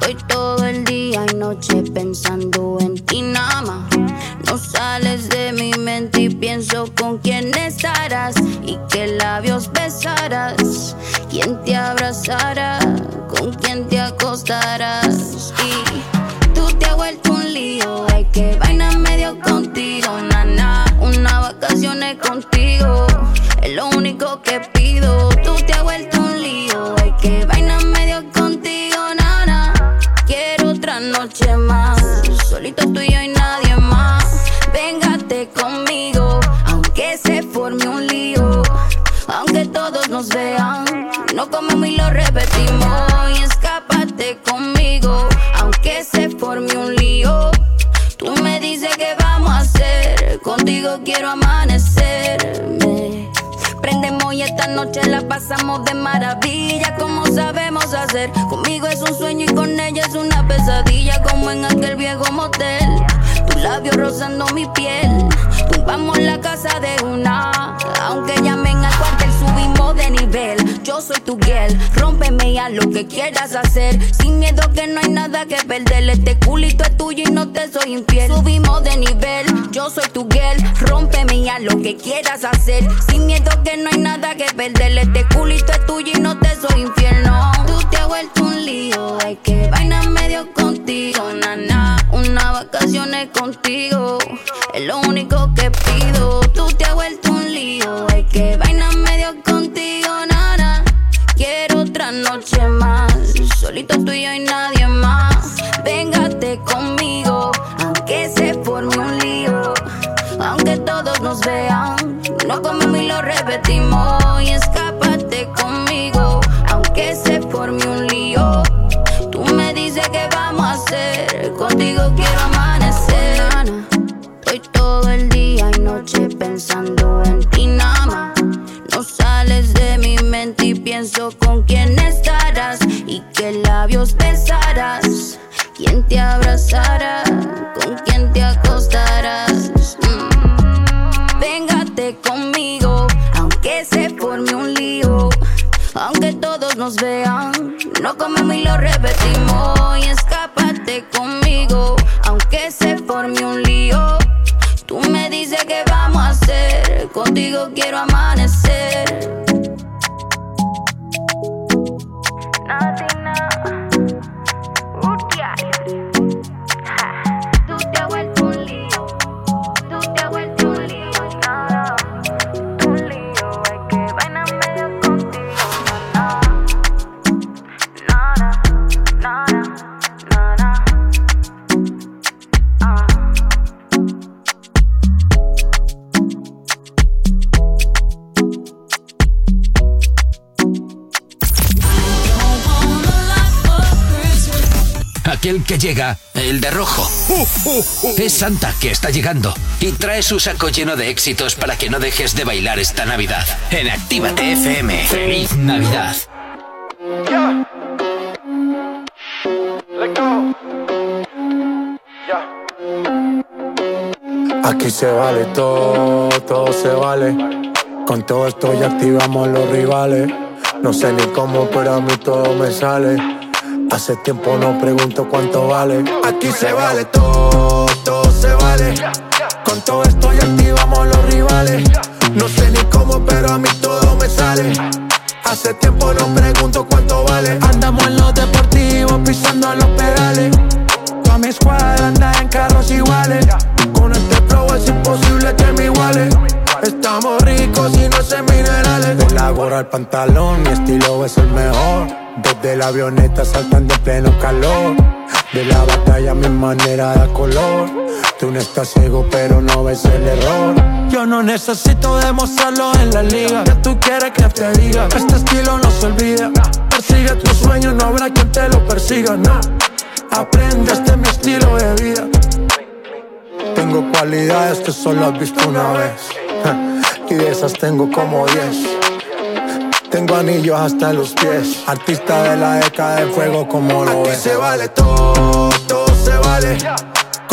estoy todo el día y noche pensando en ti nada más. No sales de mi mente y pienso con quién estarás y qué labios besarás, quién te abrazará, con quién te acostarás. Y tú te has vuelto un lío, hay que vaina medio contigo, nana. Una vacaciones contigo, es lo único que pido. Tú te has vuelto un lío, hay que vaina medio contigo, nana. Quiero otra noche más, solito tú y yo y nadie No comemos y lo repetimos. Y escápate conmigo, aunque se forme un lío. Tú me dices que vamos a hacer, contigo quiero amanecerme. Prendemos y esta noche la pasamos de maravilla, como sabemos hacer. Conmigo es un sueño y con ella es una pesadilla, como en aquel viejo motel. Tus labios rozando mi piel, tumbamos la casa de una. Aunque llamen al cuartel, de nivel. Yo soy tu girl, rómpeme a lo que quieras hacer. Sin miedo que no hay nada que perder. Este culito es tuyo y no te soy infiel. Subimos de nivel, yo soy tu girl, rómpeme a lo que quieras hacer. Sin miedo que no hay nada que perder. Este culito es tuyo y no te soy infiel. No, tú te has vuelto un lío. Hay que vaina medio contigo, nana. Una vacaciones contigo es lo único que pido. Tú te has vuelto un lío. Hay que vaina medio contigo, nana. Quiero otra noche más, solito tú y yo y nadie más. Véngate conmigo, aunque se forme un lío, aunque todos nos vean. No comemos y lo repetimos. Y trae su saco lleno de éxitos para que no dejes de bailar esta Navidad. En Actívate FM. ¡Feliz Navidad! Aquí se vale todo, todo se vale. Con todo esto ya activamos los rivales. No sé ni cómo, pero a mí todo me sale. Hace tiempo no pregunto cuánto vale. Aquí se vale todo, todo se vale. No sé ni cómo, pero a mí todo me sale. Hace tiempo no pregunto cuánto vale. Andamos en los deportivos pisando los pedales. Toda mi escuadra anda en carros iguales. Con este flow es imposible que me iguale. Estamos ricos y no sé minerales. De la gorra al pantalón, mi estilo es el mejor. Desde la avioneta saltando en pleno calor. De la batalla mi manera da color. Tú no estás ciego pero no ves el error. Yo no necesito demostrarlo en la liga. Que tú quieres que te diga. Este estilo no se olvida. Persigue tus sueños, no habrá quien te lo persiga, no. Aprende, este es mi estilo de vida. Tengo cualidades que solo has visto una vez. <laughs> Y de esas tengo como 10. Tengo anillos hasta los pies. Artista de la década de fuego, como lo ves. se vale todo, todo se vale.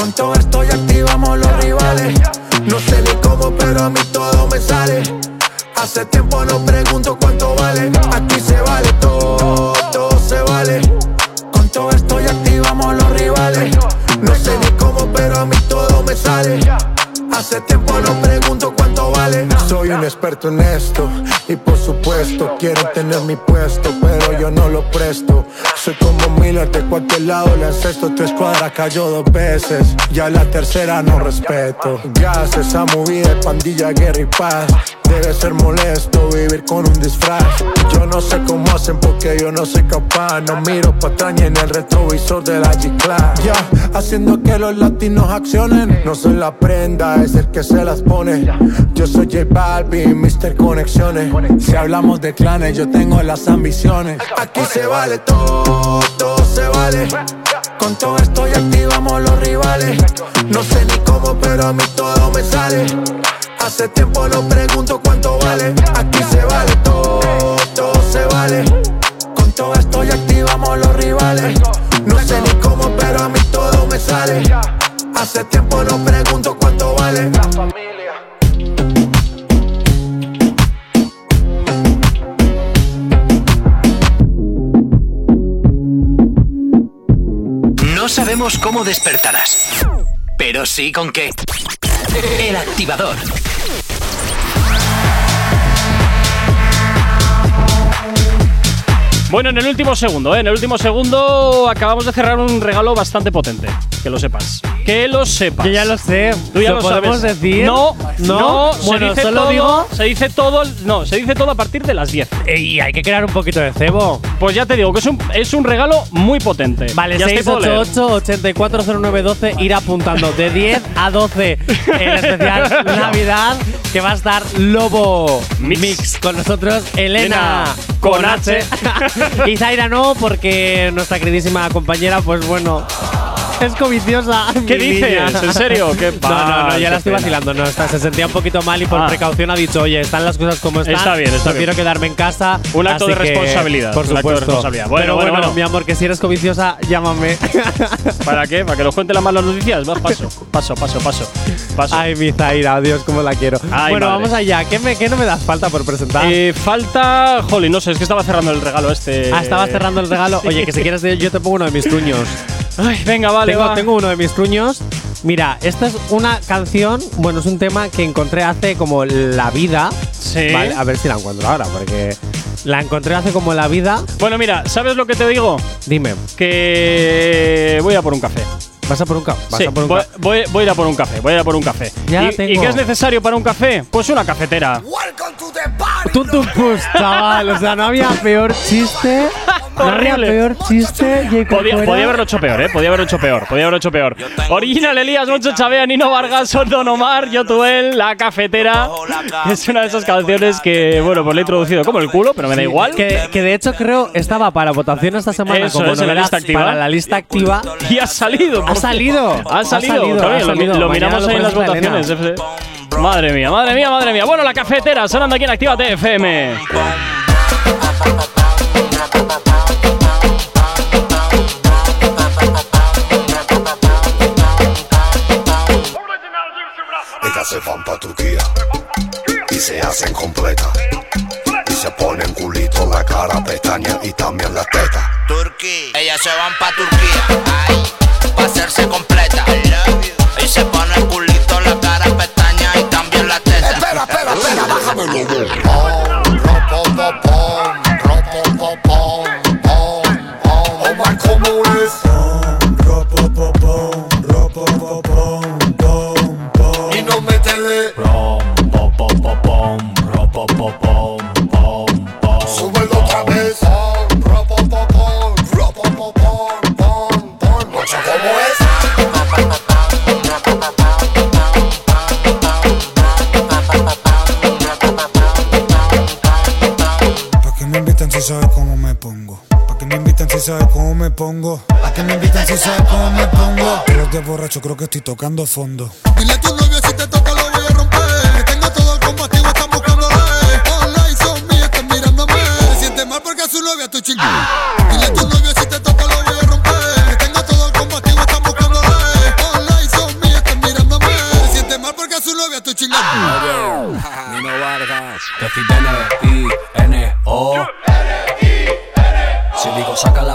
Con todo esto ya activamos los rivales. No sé ni cómo, pero a mí todo me sale. Hace tiempo no pregunto cuánto vale. Aquí se vale todo, todo se vale. Con todo esto ya activamos los rivales. No sé ni cómo, pero a mí todo me sale. Hace tiempo no pregunto cuánto vale. Soy un experto en esto. Y por supuesto, quieren tener mi puesto, pero yo no lo presto. Soy como Miller de cualquier lado, le encesto. Tu escuadra cayó dos veces. Ya la tercera no respeto. Gas, esa movida de pandilla, guerra y paz. Debe ser molesto vivir con un disfraz. Yo no sé cómo hacen porque yo no soy capaz. No miro pa' atrás ni en el retrovisor de la G-Class. Ya, haciendo que los latinos accionen. No soy la prenda, es el que se las pone. Yo soy J Balvin, Mr. Conexiones. Si hablamos de clanes, yo tengo las ambiciones. Aquí se vale todo, todo se vale. Con todo esto ya activamos los rivales. No sé ni cómo, pero a mí todo me sale. Hace tiempo no pregunto cuánto vale. Aquí se vale todo, todo se vale. Con todo esto ya activamos los rivales. No sé ni cómo, pero a mí todo me sale. Hace tiempo no pregunto cuánto vale. No sabemos cómo despertarás, pero sí con qué. El activador. Bueno, en el último segundo, ¿eh? en el último segundo acabamos de cerrar un regalo bastante potente. Que lo sepas. Que lo sepas. Yo ya lo sé. Tú ya ¿Lo lo, podemos sabes. decir? No, No. no. Bueno, se dice solo todo, digo- Se dice todo. No, se dice todo a partir de las 10. Y hay que crear un poquito de cebo. Pues ya te digo que es un, es un regalo muy potente. Vale, Ya te puedo leer. 688-840912, ir apuntando de 10 a 12 el especial <laughs> Navidad que va a estar Lobo Mix, con nosotros, Elena Elena, con H. y <laughs> Zaira no, porque nuestra queridísima compañera, pues bueno. Es codiciosa. <laughs> ¿Qué dices? ¿En serio? Qué <laughs> no, no, no, ya la estoy vacilando. No, está, se sentía un poquito mal y por Ah. precaución ha dicho, oye, están las cosas como están. Está bien, está Prefiero bien. quedarme en casa. Un acto de responsabilidad, Por un acto de supuesto. responsabilidad. Bueno, Pero bueno, bueno, bueno. mi amor, que si eres codiciosa, llámame. <laughs> ¿Para qué? ¿Para que nos cuente las malas noticias? Va, paso, paso, paso, paso. paso. Ay, mi Zaira, Dios, cómo la quiero. Ay, bueno, madre. vamos allá. ¿Qué, me, ¿Qué no me das falta por presentar? Eh, falta. Jolly, no sé, es que estaba cerrando el regalo este. ah, estabas cerrando el regalo. Oye, que si quieres, yo te pongo uno de mis truños. Ay, venga, vale. tengo, va. tengo uno de mis truños. Mira, esta es una canción, bueno, es un tema que encontré hace como la vida. Sí. Vale, a ver si la encuentro ahora, porque la encontré hace como la vida. Bueno, mira, ¿sabes lo que te digo? Dime, Que voy a por un café. ¿vas a por un café? ¿Vas Sí, a por un voy, ca- voy- voy a ir a por un café, voy a ir a por un café. Ya ¿Y, la tengo. ¿Y qué es necesario para un café? Pues una cafetera. Tú, tú, pues, chaval, o sea, no había peor chiste. No había Horrible. peor chiste. Jacob Podía, podía haberlo hecho peor, ¿eh? Podía haberlo hecho peor, podía haberlo hecho peor. Original Elías, Moncho Chavea, Nino Vargas, Don Omar, Yotuel, La Cafetera. Es una de esas canciones que, bueno, pues le he introducido como el culo, pero me da igual. Que, que de hecho creo estaba para votación esta semana Eso como es, en la lista activa. para la lista activa. Y ha salido. Ha salido. Ha salido. Ha salido, ha lo- salido. Lo, Mañana miramos lo ahí en las votaciones. Madre mía, madre mía, madre mía. Bueno, la cafetera sonando aquí en Actívate FM. Se van pa' Turquía y se hacen completas. Y se pone en culito la cara, pestaña y también las tetas. Turquía, ellas se van pa' Turquía, ay, pa' hacerse completa. Y se pone el culito, la cara, pestaña y también la teta. Espera, espera, espera, bájamelo. Sabes cómo me pongo? ¿Pa' qué me invitan si sabes cómo me pongo? Pero de borracho creo que estoy tocando fondo. Dile a tu novio si te toca lo voy a romper. Que tengo todo el combativo, están buscando Online son mías, están mirándome. Se siente mal porque a su novia estoy chingando. Dile a tu novio si te toca lo voy a romper. Que tengo todo el combativo, están buscando Online son mías, están mirándome. Se siente mal porque a su novia estoy chingando. Nino Vargas, T-I-N-O.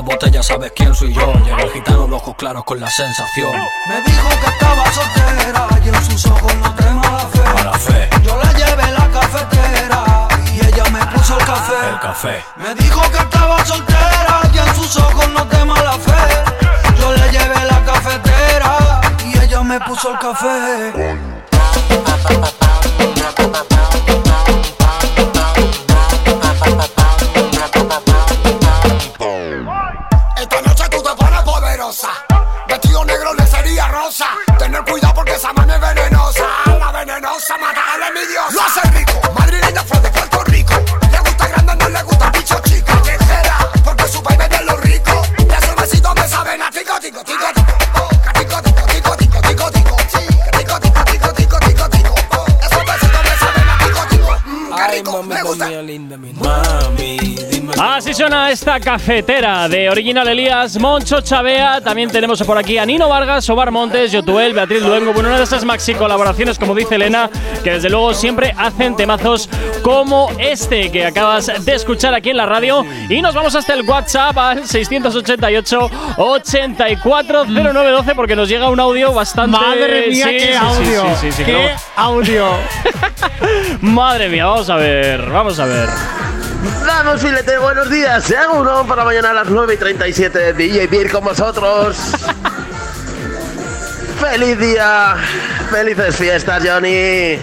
Botella, sabes quién soy yo. Llega el gitano, los ojos claros con la sensación. Me dijo que estaba soltera y en sus ojos no tengo la fe. Mala fe, Yo la llevé la cafetera y ella me puso el café. el café. Me dijo que estaba soltera y en sus ojos no te mala fe. Yo le llevé la cafetera y ella me puso el café. Suena esta cafetera de Original Elías, Moncho Chavea. También tenemos por aquí a Nino Vargas, Omar Montes, Yotuel, Beatriz Luengo. Bueno, una de esas maxi colaboraciones, como dice Elena, que desde luego siempre hacen temazos como este que acabas de escuchar aquí en la radio. Y nos vamos hasta el WhatsApp al 688 840912 porque nos llega un audio bastante. Madre mía, Sí, qué sí, sí, audio. qué que audio. <laughs> Madre mía, vamos a ver, vamos a ver. Vamos, filete, buenos días. Se hago uno para mañana a las 9 y 37. DJ Beer con vosotros. <laughs> ¡Feliz día! ¡Felices fiestas, Johnny!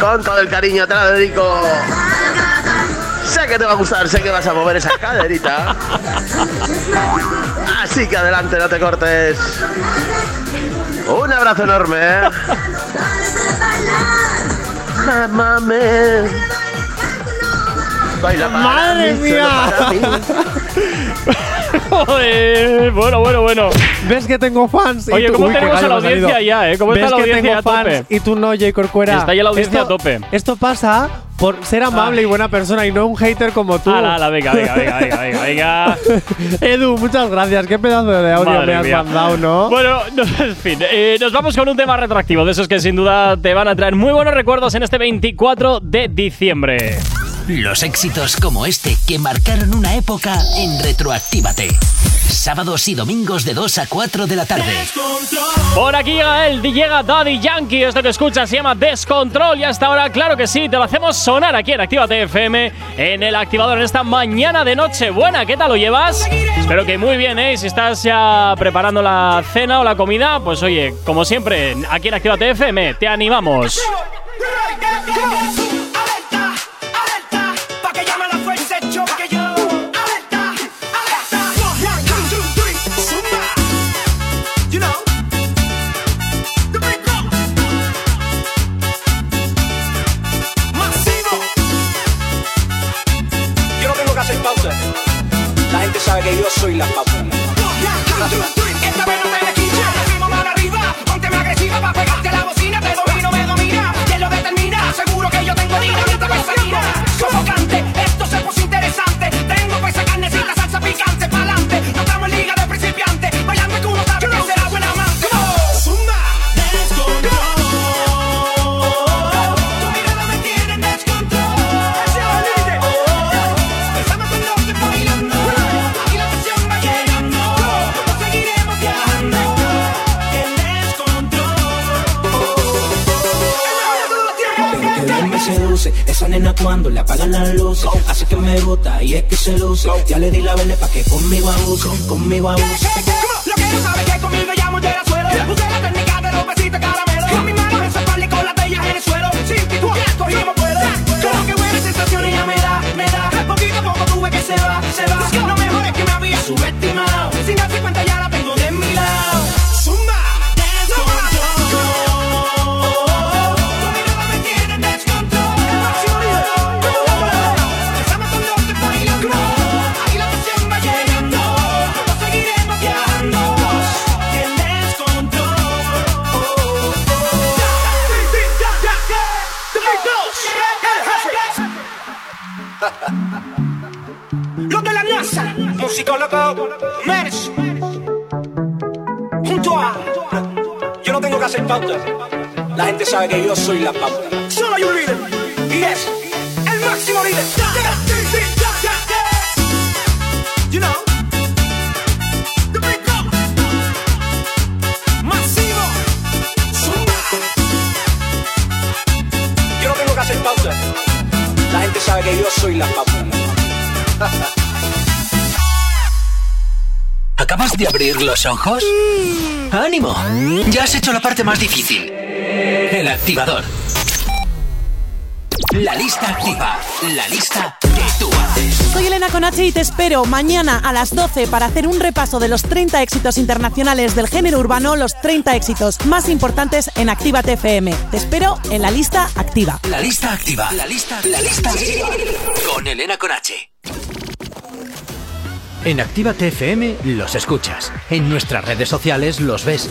Con todo el cariño te la dedico. Sé que te va a gustar, sé que vas a mover esa caderita. Así que adelante, no te cortes. Un abrazo enorme, ¿eh? <laughs> Mámame. Baila para ¡Madre mí, mía! <laughs> Joder, bueno, bueno, bueno. ¿Ves que tengo fans? Y Oye, tú- ¿cómo Uy, tenemos a la audiencia ya, eh? ¿Cómo está ¿Ves la que audiencia tengo a tope? fans y tú no, J. Corcuera? Está ya la audiencia Esto- a tope. Esto pasa por ser amable y buena persona y no un hater como tú. Ala, ala, venga, venga, venga, venga, venga, venga. <laughs> Edu, muchas gracias. Qué pedazo de audio Madre me has mía. mandado, ¿no? Bueno, no, <laughs> en fin, eh, nos vamos con un tema retroactivo, de esos que sin duda te van a traer muy buenos recuerdos en este 24 de diciembre. Los éxitos como este que marcaron una época en Retroactívate. Sábados y domingos de 2 a 4 de la tarde. Por aquí llega él, llega Daddy Yankee, esto que escuchas se llama Descontrol y hasta ahora, claro que sí, te lo hacemos sonar aquí en Actívate FM, en el activador en esta mañana de noche buena. ¿Qué tal lo llevas? Espero que muy bien, ¿eh? Si estás ya preparando la cena o la comida, pues oye, como siempre, aquí en Actívate FM, te animamos. Activador. La lista activa. La lista que tú haces. Soy Elena Conache y te espero mañana a las 12 para hacer un repaso de los 30 éxitos internacionales del género urbano, los 30 éxitos más importantes en Actívate FM. Te espero en la lista activa. La lista activa. La lista, la lista activa. Con Elena Conache. En Actívate FM los escuchas. En nuestras redes sociales los ves.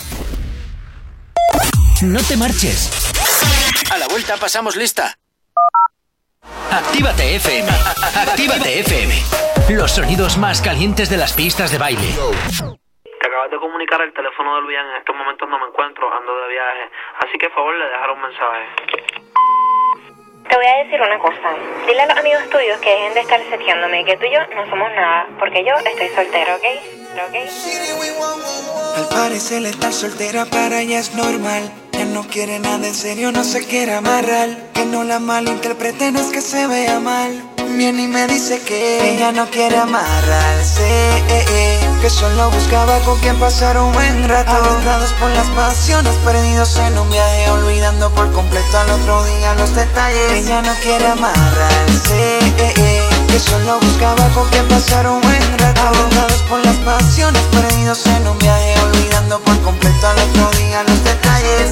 No te marches. A la vuelta pasamos lista. Actívate FM. Actívate FM. Los sonidos más calientes de las pistas de baile. Te acabas de comunicar el teléfono de Luian. En estos momentos no me encuentro, ando de viaje. Así que, por favor, le dejaré un mensaje. Te voy a decir una cosa. Dile a los amigos tuyos que dejen de estar seteándome, que tú y yo no somos nada, porque yo estoy soltero, ¿ok? ¿Ok? Al parecer estar soltera para ella es normal. No quiere nada en serio, no se quiere amarrar. Que no la malinterprete, no es que se vea mal. Viene y me dice que ella no quiere amarrarse. eh, eh, Que solo buscaba con quien pasar un buen rato. Aventados por las pasiones, perdidos en un viaje, olvidando por completo al otro día los detalles. Ella no quiere amarrarse. eh, Que solo buscaba con quien pasar un buen rato. Aventados por las pasiones, perdidos en un viaje, olvidando por completo al otro día los detalles.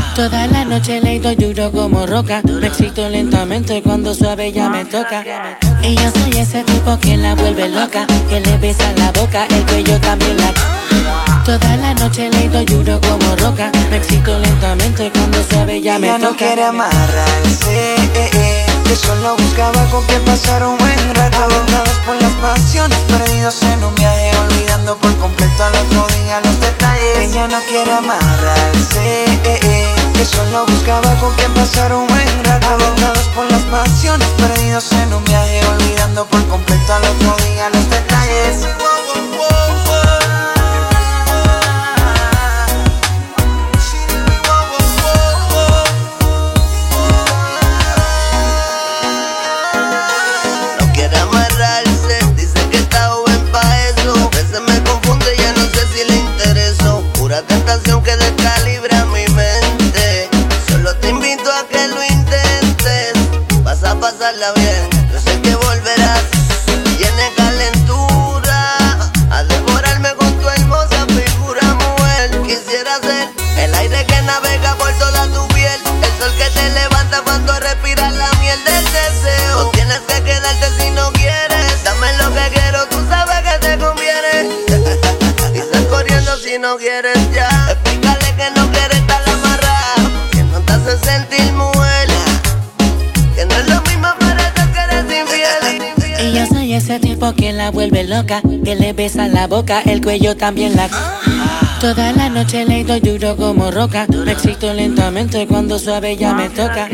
Toda la noche le doy duro como roca, me excito lentamente cuando suave ya me toca. Y yo soy ese tipo que la vuelve loca, que le besa la boca, el cuello también la. Toda la noche le doy duro como roca, me excito lentamente cuando suave ya me Ella toca. no quiere amarrarse, eh, eh, que solo buscaba con quien pasar un buen rato. Aventados por las pasiones, perdidos en un viaje, olvidando por completo al otro día los detalles. Ella no quiere amarrarse, eh, eh, que solo buscaba con quien pasar un buen rato. Aventados por las pasiones, perdidos en un viaje, olvidando por completo al otro día los detalles. pasarla bien. Yo sé que volverás. Tiene calentura a devorarme con tu hermosa figura, mujer. Quisiera ser el aire que navega por toda tu piel. El sol que te levanta cuando respiras la miel del deseo. No tienes que quedarte si no quieres. Dame lo que quiero, tú sabes que te conviene. <laughs> y estás corriendo si no quieres ya. Tipo que la vuelve loca, que le besa la boca, el cuello también la. Toda la noche le doy duro como roca, me excito lentamente cuando suave ya me toca.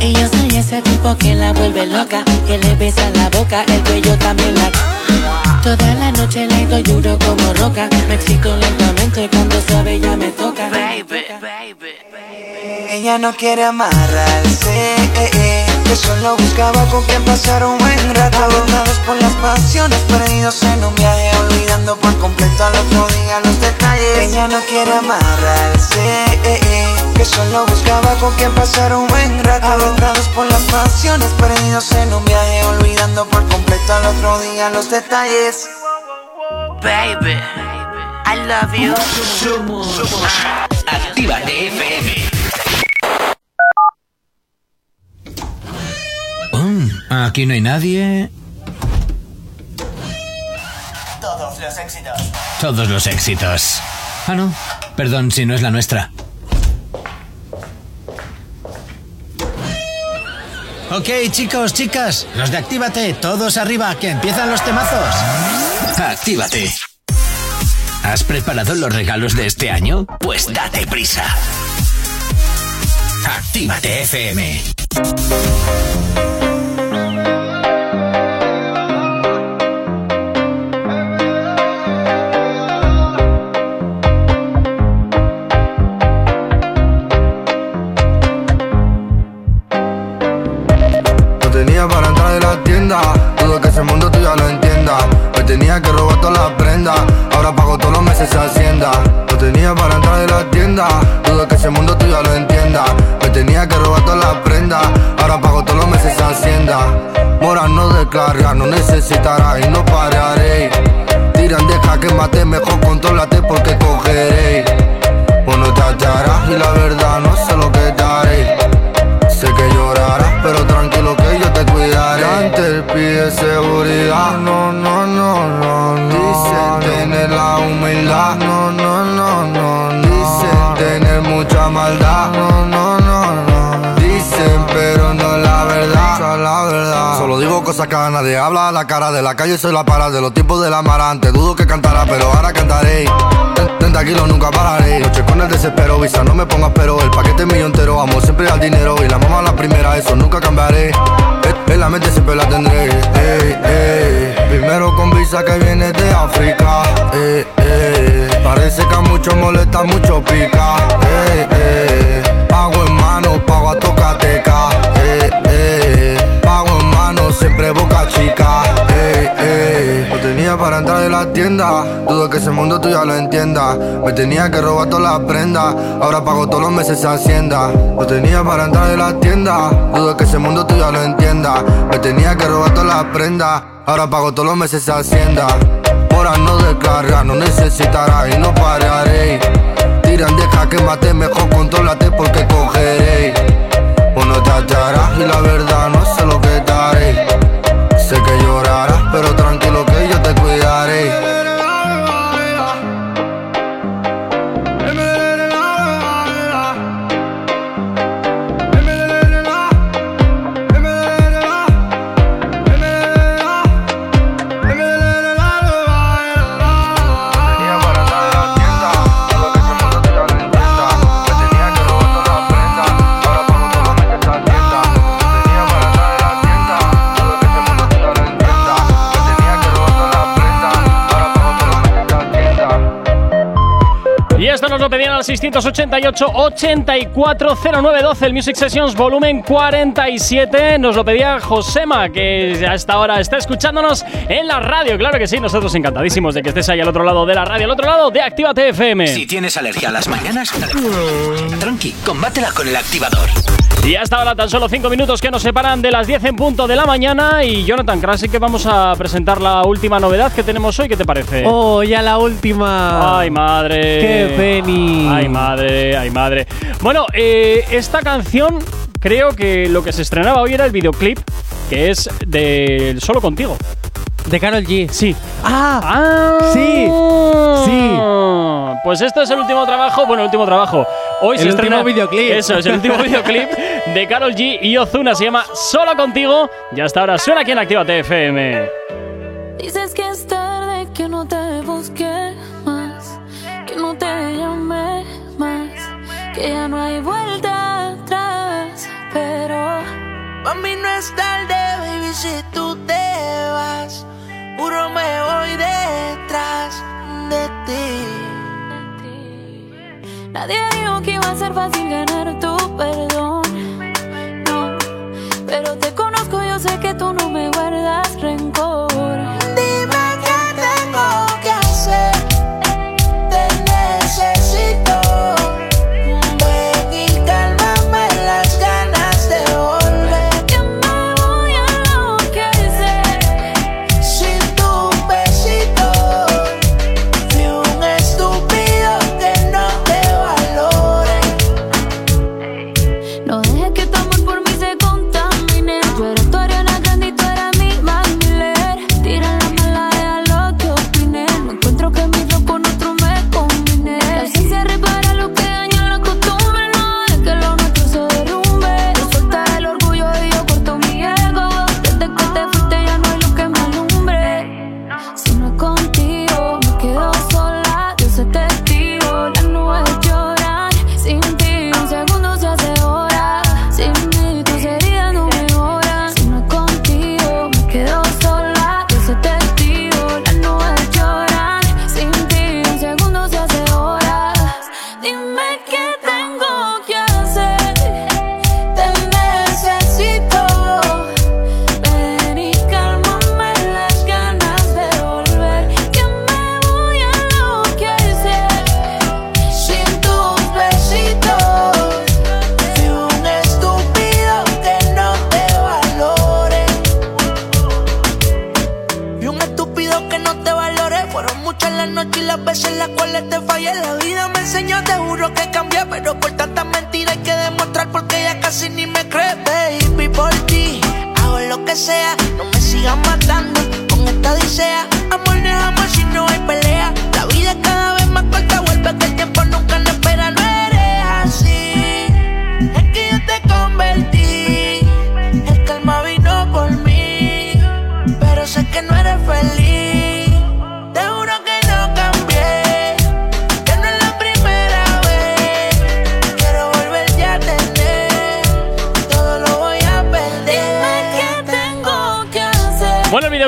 Y yo soy ese tipo que la vuelve loca, que le besa la boca, el cuello también la. Toda la noche le doy duro como roca, me excito lentamente cuando suave ya me toca. Ella no quiere amarrarse, eh, eh, que solo buscaba con quien pasar un buen rato. Agotados por las pasiones, perdidos en un viaje, olvidando por completo al otro día los detalles. Ella no quiere amarrarse, eh, eh, que solo buscaba con quien pasar un buen rato. Agotados por las pasiones, perdidos en un viaje, olvidando por completo al otro día los detalles. Baby, I love you. Actívate FM. Aquí no hay nadie. Todos los éxitos. Todos los éxitos. Ah, no. Perdón si no es la nuestra. Ok, chicos, chicas, los de Actívate, todos arriba, que empiezan los temazos. Actívate. ¿Has preparado los regalos de este año? Pues date prisa. Actívate FM. Ahora pago todos los meses hacienda. No tenía para entrar de la tienda, dudo que ese mundo tú ya lo entienda. Me tenía que robar todas las prendas, ahora pago todos los meses hacienda. Mora no descarga, no necesitará y no pararé. Tiran, deja que mate, mejor contrólate porque cogeré. Bueno, te hallarás y la verdad no sé lo que te haré. Sé que llorarás, pero tranquilo que yo te cuidaré. Antes pide seguridad, no, no, no, no, no. La humildad, no, no, no, no. Dicen tener mucha maldad, no, no, no, no. Dicen, pero no la verdad, la verdad. Solo digo cosas que a nadie habla a la cara de la calle, soy la para de los tiempos del amarante. Dudo que cantará, pero ahora cantaré. Ten- 30 kilos nunca pararé. Noche con el desespero, visa, no me pongas pero. El paquete mío entero, amo siempre al dinero. Y la mamá la primera, eso nunca cambiaré. En la mente siempre la tendré. Ey, ey. Primero con visa que viene de África. Ey, ey. Parece que a muchos molesta, mucho pica. Ey, ey. Pago en mano, pago a tocateca. Ey, ey. Pago en mano, siempre boca chica. Ey, ey. No tenía para entrar de la tienda. Dudo que ese mundo tú ya lo entienda. Me tenía que robar todas las prendas. Ahora pago todos los meses esa hacienda. No tenía para entrar de la tienda. Dudo que ese mundo tú ya lo entienda. Me tenía que robar todas las prendas. Ahora pago todos los meses esa hacienda. Mora no descarga, no necesitará y no pararé. Tiran, deja que mate, mejor contrólate porque cogeré. Bueno, te hallarás y la verdad no lo pedían al 688-840912, el Music Sessions volumen 47. Nos lo pedía Josema, que a esta hora está escuchándonos en la radio. Claro que sí, nosotros encantadísimos de que estés ahí al otro lado de la radio, al otro lado de Actívate FM. Si tienes alergia a las mañanas, tranqui, combátela con el activador. Y hasta ahora tan solo 5 minutos que nos separan de las 10 en punto de la mañana. Y Jonathan Krasi, que vamos a presentar la última novedad que tenemos hoy. ¿Qué te parece? Oh, ya la última. Ay, madre. Qué peni. Ay, madre, ay, madre. Bueno, eh, esta canción creo que lo que se estrenaba hoy era el videoclip, que es de Solo Contigo. De Carol G. Sí. ¡Ah! Sí. Sí. Pues este es el último trabajo, bueno, el último trabajo. Hoy se El estrena último videoclip. Eso, es el último <laughs> videoclip de Carol G y Ozuna. Se llama Solo Contigo. Y hasta ahora suena aquí en Activa TFM. Dices que es tarde, que no te busque más, que no te llame más, que ya no hay vuelta atrás. Pero Mami, no es tarde, si tú te vas. Puro me voy detrás de ti. nadie dijo que iba a ser fácil ganar tu perdón. No, pero te conozco, yo sé que tú no me guardas rencor.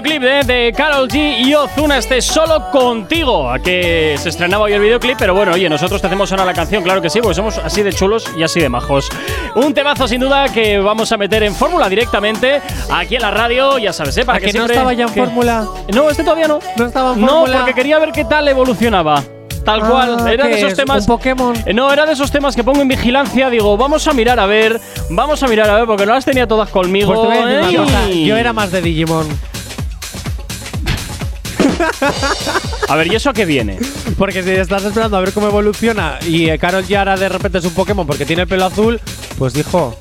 Videoclip de, de Carol G y Ozuna, este solo contigo, a que se estrenaba hoy el videoclip, pero bueno, oye, nosotros te hacemos sonar la canción, claro que sí, porque somos así de chulos y así de majos. Un temazo sin duda que vamos a meter en fórmula directamente aquí en la radio, ya sabes, ¿eh? Para ¿A que no siempre- estaba ya en que- fórmula? No, este todavía no. No estaba en No, fórmula. porque quería ver qué tal evolucionaba. Tal Ah, cual, era de ¿qué esos es? temas. ¿Un Pokémon? Eh, No, era de esos temas que pongo en vigilancia. Digo, vamos a mirar a ver, vamos a mirar a ver, porque no las tenía todas conmigo. Pues te voy a decir una ¡Ey! cosa. Yo era más de Digimon. A ver, ¿y eso a qué viene? Porque si estás esperando a ver cómo evoluciona y eh, Carol ya ahora de repente es un Pokémon porque tiene el pelo azul, pues dijo.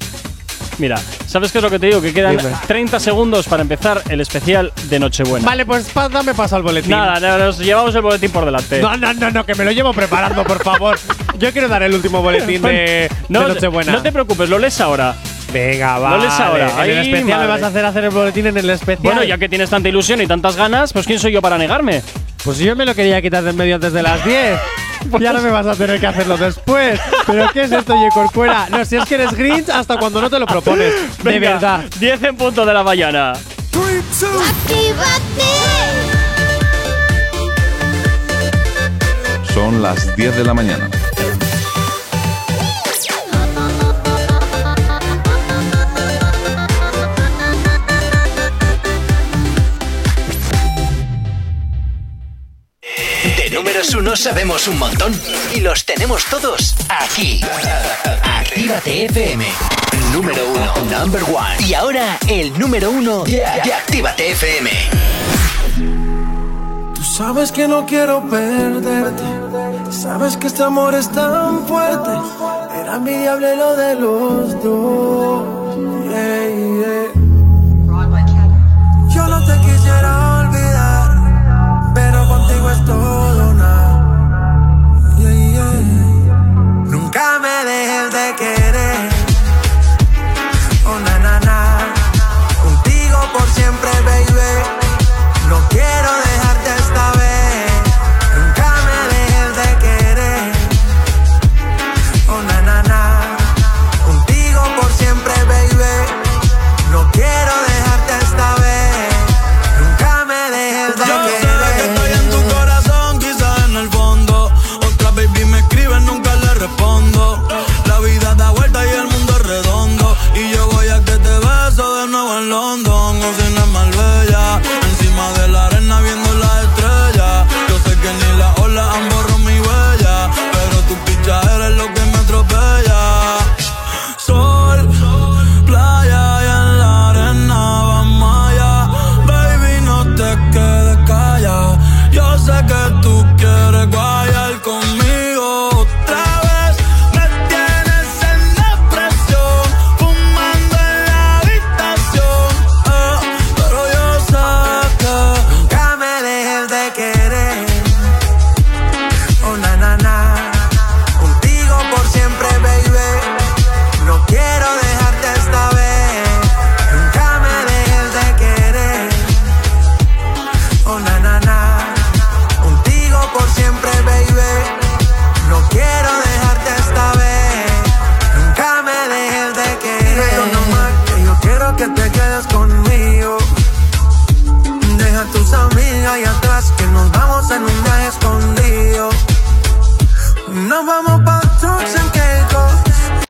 Mira, ¿sabes qué es lo que te digo? Que quedan Dime. 30 segundos para empezar el especial de Nochebuena. Vale, pues pa- dame paso al boletín. Nada, nada, nos llevamos el boletín por delante. No, no, no, no, que me lo llevo preparando, por favor. Yo quiero dar el último boletín de, <laughs> no, de Nochebuena. no te preocupes, lo lees ahora. Venga, va. Lo lees ahora. En el Ay, especial me madre. vas a hacer hacer el boletín en el especial. Bueno, ya que tienes tanta ilusión y tantas ganas, pues ¿quién soy yo para negarme? Pues yo me lo quería quitar de en medio antes de las 10. Ya no me vas a tener que hacerlo después. ¿Pero qué es esto, Oye Corcuera? No, si es que eres Grinch hasta cuando no te lo propones. de <laughs> Venga, verdad. 10 en punto de la mañana. Son las 10 de la mañana. De números uno sabemos un montón y los tenemos todos aquí. Actívate FM. Número uno, number one. Y ahora el número uno de Actívate FM. Tú sabes que no quiero perderte. Sabes que este amor es tan fuerte. Era envidiable lo de los dos. me dejes de que